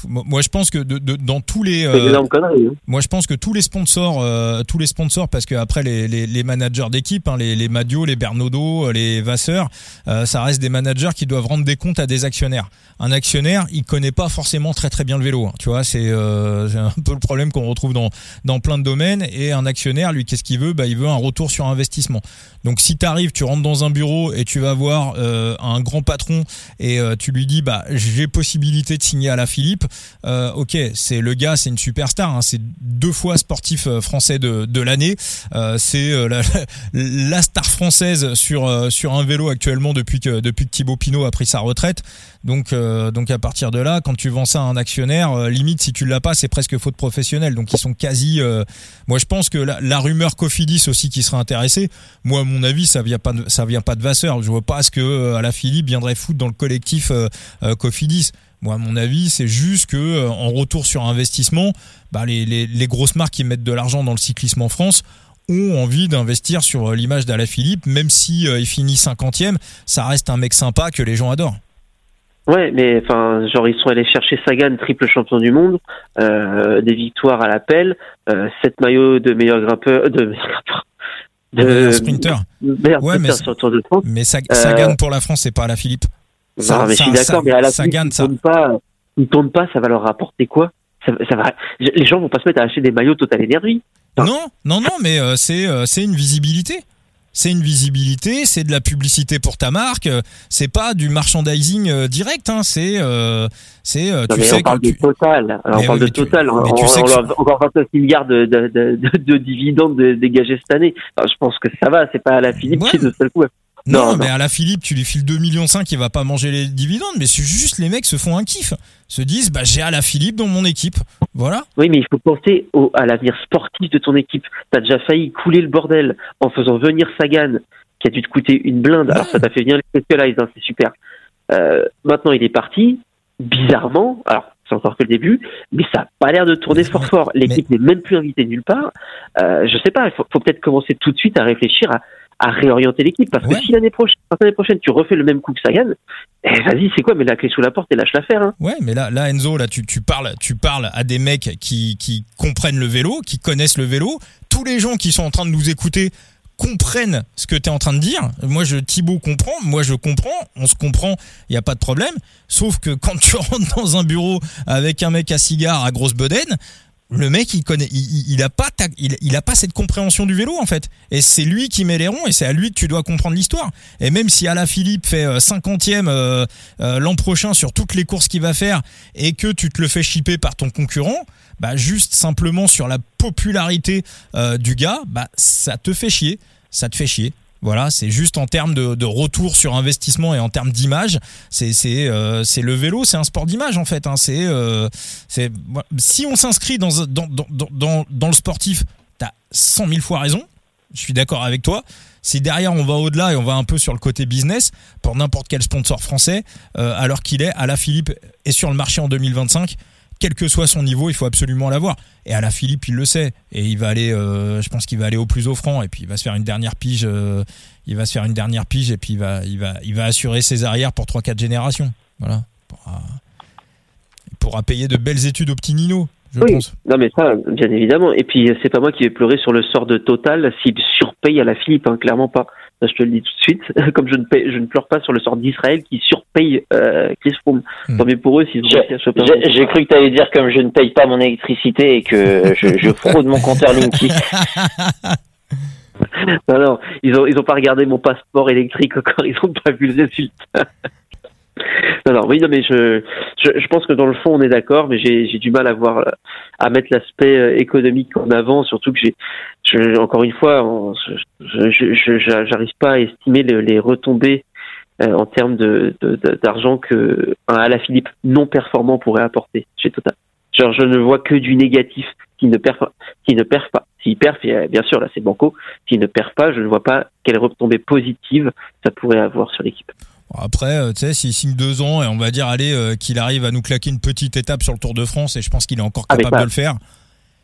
moi je pense que de, de, dans tous les euh, hein. moi je pense que tous les sponsors euh, tous les sponsors parce que après les, les, les managers d'équipe hein, les les Madio les Bernaudo les Vasseur euh, ça reste des managers qui doivent rendre des comptes à des actionnaires. Un actionnaire il connaît pas forcément très très bien le vélo hein, tu vois c'est un peu le problème qu'on retrouve dans dans plein de domaines. Et un actionnaire lui qu'est-ce qu'il veut? Bah il veut un retour sur investissement. Donc si tu arrives tu rentres dans un bureau et tu vas voir un grand patron et tu lui dis bah j'ai possibilité de signer à la Philippe euh, ok, c'est le gars, c'est une superstar, hein, c'est deux fois sportif euh, français de, l'année, euh, c'est la, star française sur sur un vélo actuellement depuis que depuis que Thibaut Pinot a pris sa retraite. Donc donc à partir de là, quand tu vends ça à un actionnaire, limite si tu l'as pas, c'est presque faute professionnelle. Donc ils sont quasi. moi je pense que la, rumeur Cofidis aussi qui serait intéressé. Moi à mon avis, ça vient pas ça vient pas de Vasseur. Je vois pas ce que à la Philippe viendrait foutre dans le collectif Cofidis. Moi, à mon avis, c'est juste que euh, en retour sur investissement, bah, les, les, les grosses marques qui mettent de l'argent dans le cyclisme en France ont envie d'investir sur euh, l'image Philippe, même si euh, il finit cinquantième, ça reste un mec sympa que les gens adorent. Ouais, mais enfin, genre ils sont allés chercher Sagan, triple champion du monde, euh, des victoires à l'appel, euh, sept maillots de meilleur grimpeur, de meilleur grimpeur, de sprinter. ouais, mais, sur Tour de France. Mais Sagan pour la France, c'est pas Ça, mais je suis d'accord, mais à la fin, ils ne pas, ils tournent pas, ça va leur rapporter quoi? Ça, ça, va, Les gens vont pas se mettre à acheter des maillots Total Energy. Non, non, non, mais euh, c'est euh, c'est une visibilité. C'est une visibilité, c'est de la publicité pour ta marque. C'est pas du merchandising direct, hein. C'est c'est tu sais on parle de Total. Alors, on parle de Total. on, tu sais on, encore 29 milliards de, de, de, de, dividendes dégagés cette année. je pense que ça va. C'est pas à la Philippe qui de seul coup non, mais à la Philippe, tu lui files 2 millions 5, il va pas manger les dividendes, mais c'est juste les mecs se font un kiff. Se disent, bah, j'ai à la Philippe dans mon équipe. Voilà. Oui, mais il faut penser au, à l'avenir sportif de ton équipe. T'as déjà failli couler le bordel en faisant venir Sagan, qui a dû te coûter une blinde. Alors, ça t'a fait venir les Specialized, hein, c'est super. Euh, maintenant, il est parti. Bizarrement, alors, c'est encore que le début, mais ça n'a pas l'air de tourner fort fort. L'équipe n'est même plus invitée nulle part. Euh, je sais pas, il faut, faut peut-être commencer tout de suite à réfléchir à à réorienter l'équipe. Parce que si l'année prochaine, tu refais le même coup que Sagan, eh, vas-y, c'est quoi, mets la clé sous la porte et lâche l'affaire. Hein. Ouais, mais là, là, Enzo, là, tu, tu parles, tu parles à des mecs qui, qui comprennent le vélo, qui connaissent le vélo. Tous les gens qui sont en train de nous écouter comprennent ce que tu es en train de dire. Moi, je Thibaut comprend, moi je comprends, on se comprend, il n'y a pas de problème. Sauf que quand tu rentres dans un bureau avec un mec à cigare à grosse bedaine, le mec il connaît il, a pas il, a pas cette compréhension du vélo en fait. Et c'est lui qui met les ronds et c'est à lui que tu dois comprendre l'histoire. Et même si Alain Philippe fait 50e euh, euh, euh, l'an prochain sur toutes les courses qu'il va faire et que tu te le fais chipper par ton concurrent bah juste simplement sur la popularité du gars bah ça te fait chier. Ça te fait chier voilà, c'est juste en termes de, retour sur investissement et en termes d'image, c'est c'est euh, le vélo, c'est un sport d'image en fait. Hein. C'est euh, si on s'inscrit dans dans, dans dans le sportif, t'as cent mille fois raison. Je suis d'accord avec toi. Si derrière on va au-delà et on va un peu sur le côté business, pour n'importe quel sponsor français, euh, alors qu'il est, à la Philippe est sur le marché en 2025 quel que soit son niveau, il faut absolument l'avoir. Et à la Philippe, il le sait. Et il va aller, euh, je pense qu'il va aller au plus offrant. Et puis il va se faire une dernière pige. Euh, il va se faire une dernière pige et puis il va, assurer ses arrières pour 3-4 générations. Voilà. Il pourra, payer de belles études au petit Nino. Je oui, pense. non mais ça, bien évidemment. Et puis c'est pas moi qui vais pleurer sur le sort de Total s'il surpaye à la Philippe, hein, clairement pas je te le dis tout de suite, comme je ne, je ne pleure pas sur le sort d'Israël qui surpaye euh, Chris Froome. Hmm. Tant mieux pour eux s'ils ont J'ai cru que tu allais dire comme je ne paye pas mon électricité et que je, je fraude mon compteur Linky. non, non, ils ont, ils ont pas regardé mon passeport électrique encore, ils ont pas vu le résultat. Non, non, oui, non, mais je, je, je, pense que dans le fond, on est d'accord, mais j'ai du mal à voir, à mettre l'aspect euh, économique en avant, surtout que j'ai, encore une fois, je j'arrive pas à estimer les, les retombées en termes de, d'argent que un Alaphilippe non performant pourrait apporter chez Total. Genre, je ne vois que du négatif qui ne perd. Qui ne perd pas. S'il perd, bien sûr, là c'est banco. S'il ne perd pas, je ne vois pas quelle retombée positive ça pourrait avoir sur l'équipe. Après, euh, tu sais, s'il signe deux ans et on va dire, allez, euh, qu'il arrive à nous claquer une petite étape sur le Tour de France, et je pense qu'il est encore capable de le faire.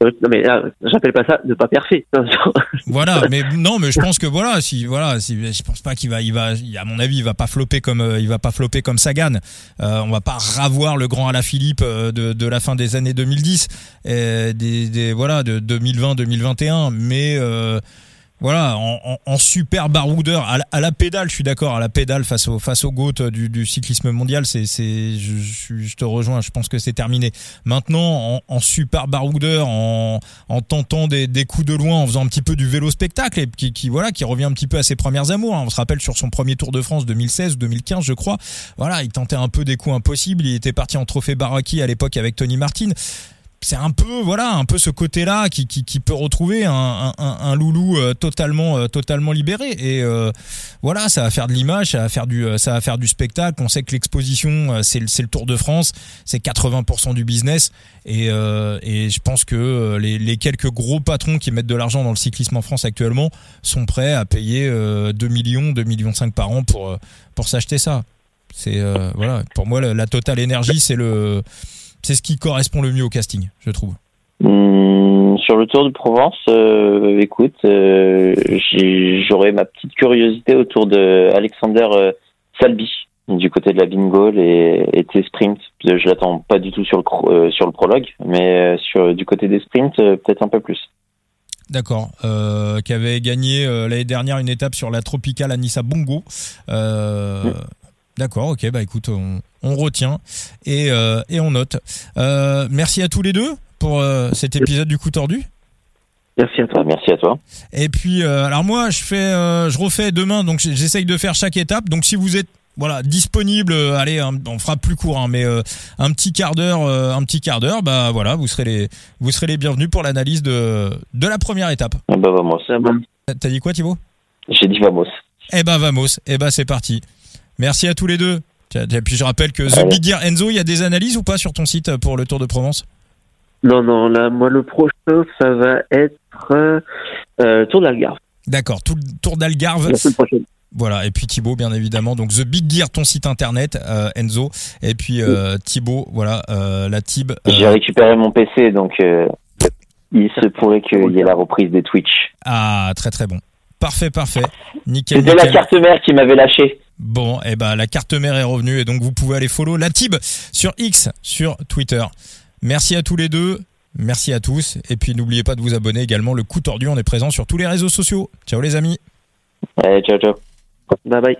Euh, non mais j'appelle pas ça ne pas parfait. voilà, mais non, mais je pense que voilà, si voilà, si, je pense pas qu'il va, il va, à mon avis, il va pas flopper comme, il va pas flopper comme Sagan. On va pas ravoir le grand Alaphilippe de, de la fin des années 2010, et des, des voilà, de 2020-2021, mais voilà, en, super baroudeur, à la, pédale, je suis d'accord, à la pédale face au face au GOAT du, cyclisme mondial, c'est c'est je, te rejoins, je pense que c'est terminé. Maintenant, en, super baroudeur, en, en tentant des, des, coups de loin, en faisant un petit peu du vélo spectacle, et qui, qui voilà, qui revient un petit peu à ses premières amours. Hein. On se rappelle sur son premier Tour de France 2016 2015, je crois. Voilà, il tentait un peu des coups impossibles. Il était parti en trophée Baraki à l'époque avec Tony Martin c'est un peu voilà un peu ce côté là qui, qui, qui peut retrouver un, un, un loulou euh, totalement euh, totalement libéré. Et euh, voilà ça va faire de l'image ça va faire du ça va faire du spectacle. On sait que l'exposition c'est c'est le Tour de France c'est 80% du business. Et et je pense que les, les quelques gros patrons qui mettent de l'argent dans le cyclisme en France actuellement sont prêts à payer 2 millions 2 millions 5 par an pour pour s'acheter ça. C'est voilà. Pour moi la, la Total Énergie c'est le c'est ce qui correspond le mieux au casting, je trouve. Hmm, sur le Tour de Provence, euh, écoute, euh, j'aurais ma petite curiosité autour de Alexander euh, Salbi du côté de la Bingol et, et tes sprints. Je l'attends pas du tout sur le sur le prologue, mais sur du côté des sprints, peut-être un peu plus. D'accord. qui avait gagné l'année dernière une étape sur la Tropicale Anissa Bongo. Mm. D'accord, ok, bah écoute, on, on retient et, euh, et on note. Euh, merci à tous les deux pour euh, cet épisode du coup tordu. Merci à toi, merci à toi. Et puis, alors moi, je fais, je refais demain, donc j'essaye de faire chaque étape. Donc si vous êtes voilà disponible allez on fera plus court hein, mais un petit quart d'heure un petit quart d'heure bah voilà vous serez les vous serez les bienvenus pour l'analyse de de la première étape ah bah vamos t'as dit quoi Thibaut? J'ai dit vamos eh bah vamos eh bah c'est parti merci à tous les deux et puis je rappelle que The Big Gear Enzo, il y a des analyses ou pas sur ton site pour le Tour de Provence? Non, non, là, moi le prochain, ça va être euh, Tour d'Algarve. D'accord, Tour d'Algarve. La prochaine. Voilà, et puis Thibaut, bien évidemment. Donc The Big Gear, ton site internet, euh, Enzo. Et puis euh, Thibaut, voilà, euh, la Tib. J'ai récupéré mon PC, donc il se pourrait qu'il y ait la reprise des Twitch. Ah, très très bon. Parfait, parfait. Nickel. C'était la carte mère qui m'avait lâché. Bon, et eh ben la carte mère est revenue et donc vous pouvez aller follow la Tib sur X, sur Twitter. Merci à tous les deux. Merci à tous. Et puis n'oubliez pas de vous abonner également. Le coup tordu, on est présent sur tous les réseaux sociaux. Ciao les amis. Allez, ciao, ciao. Bye bye.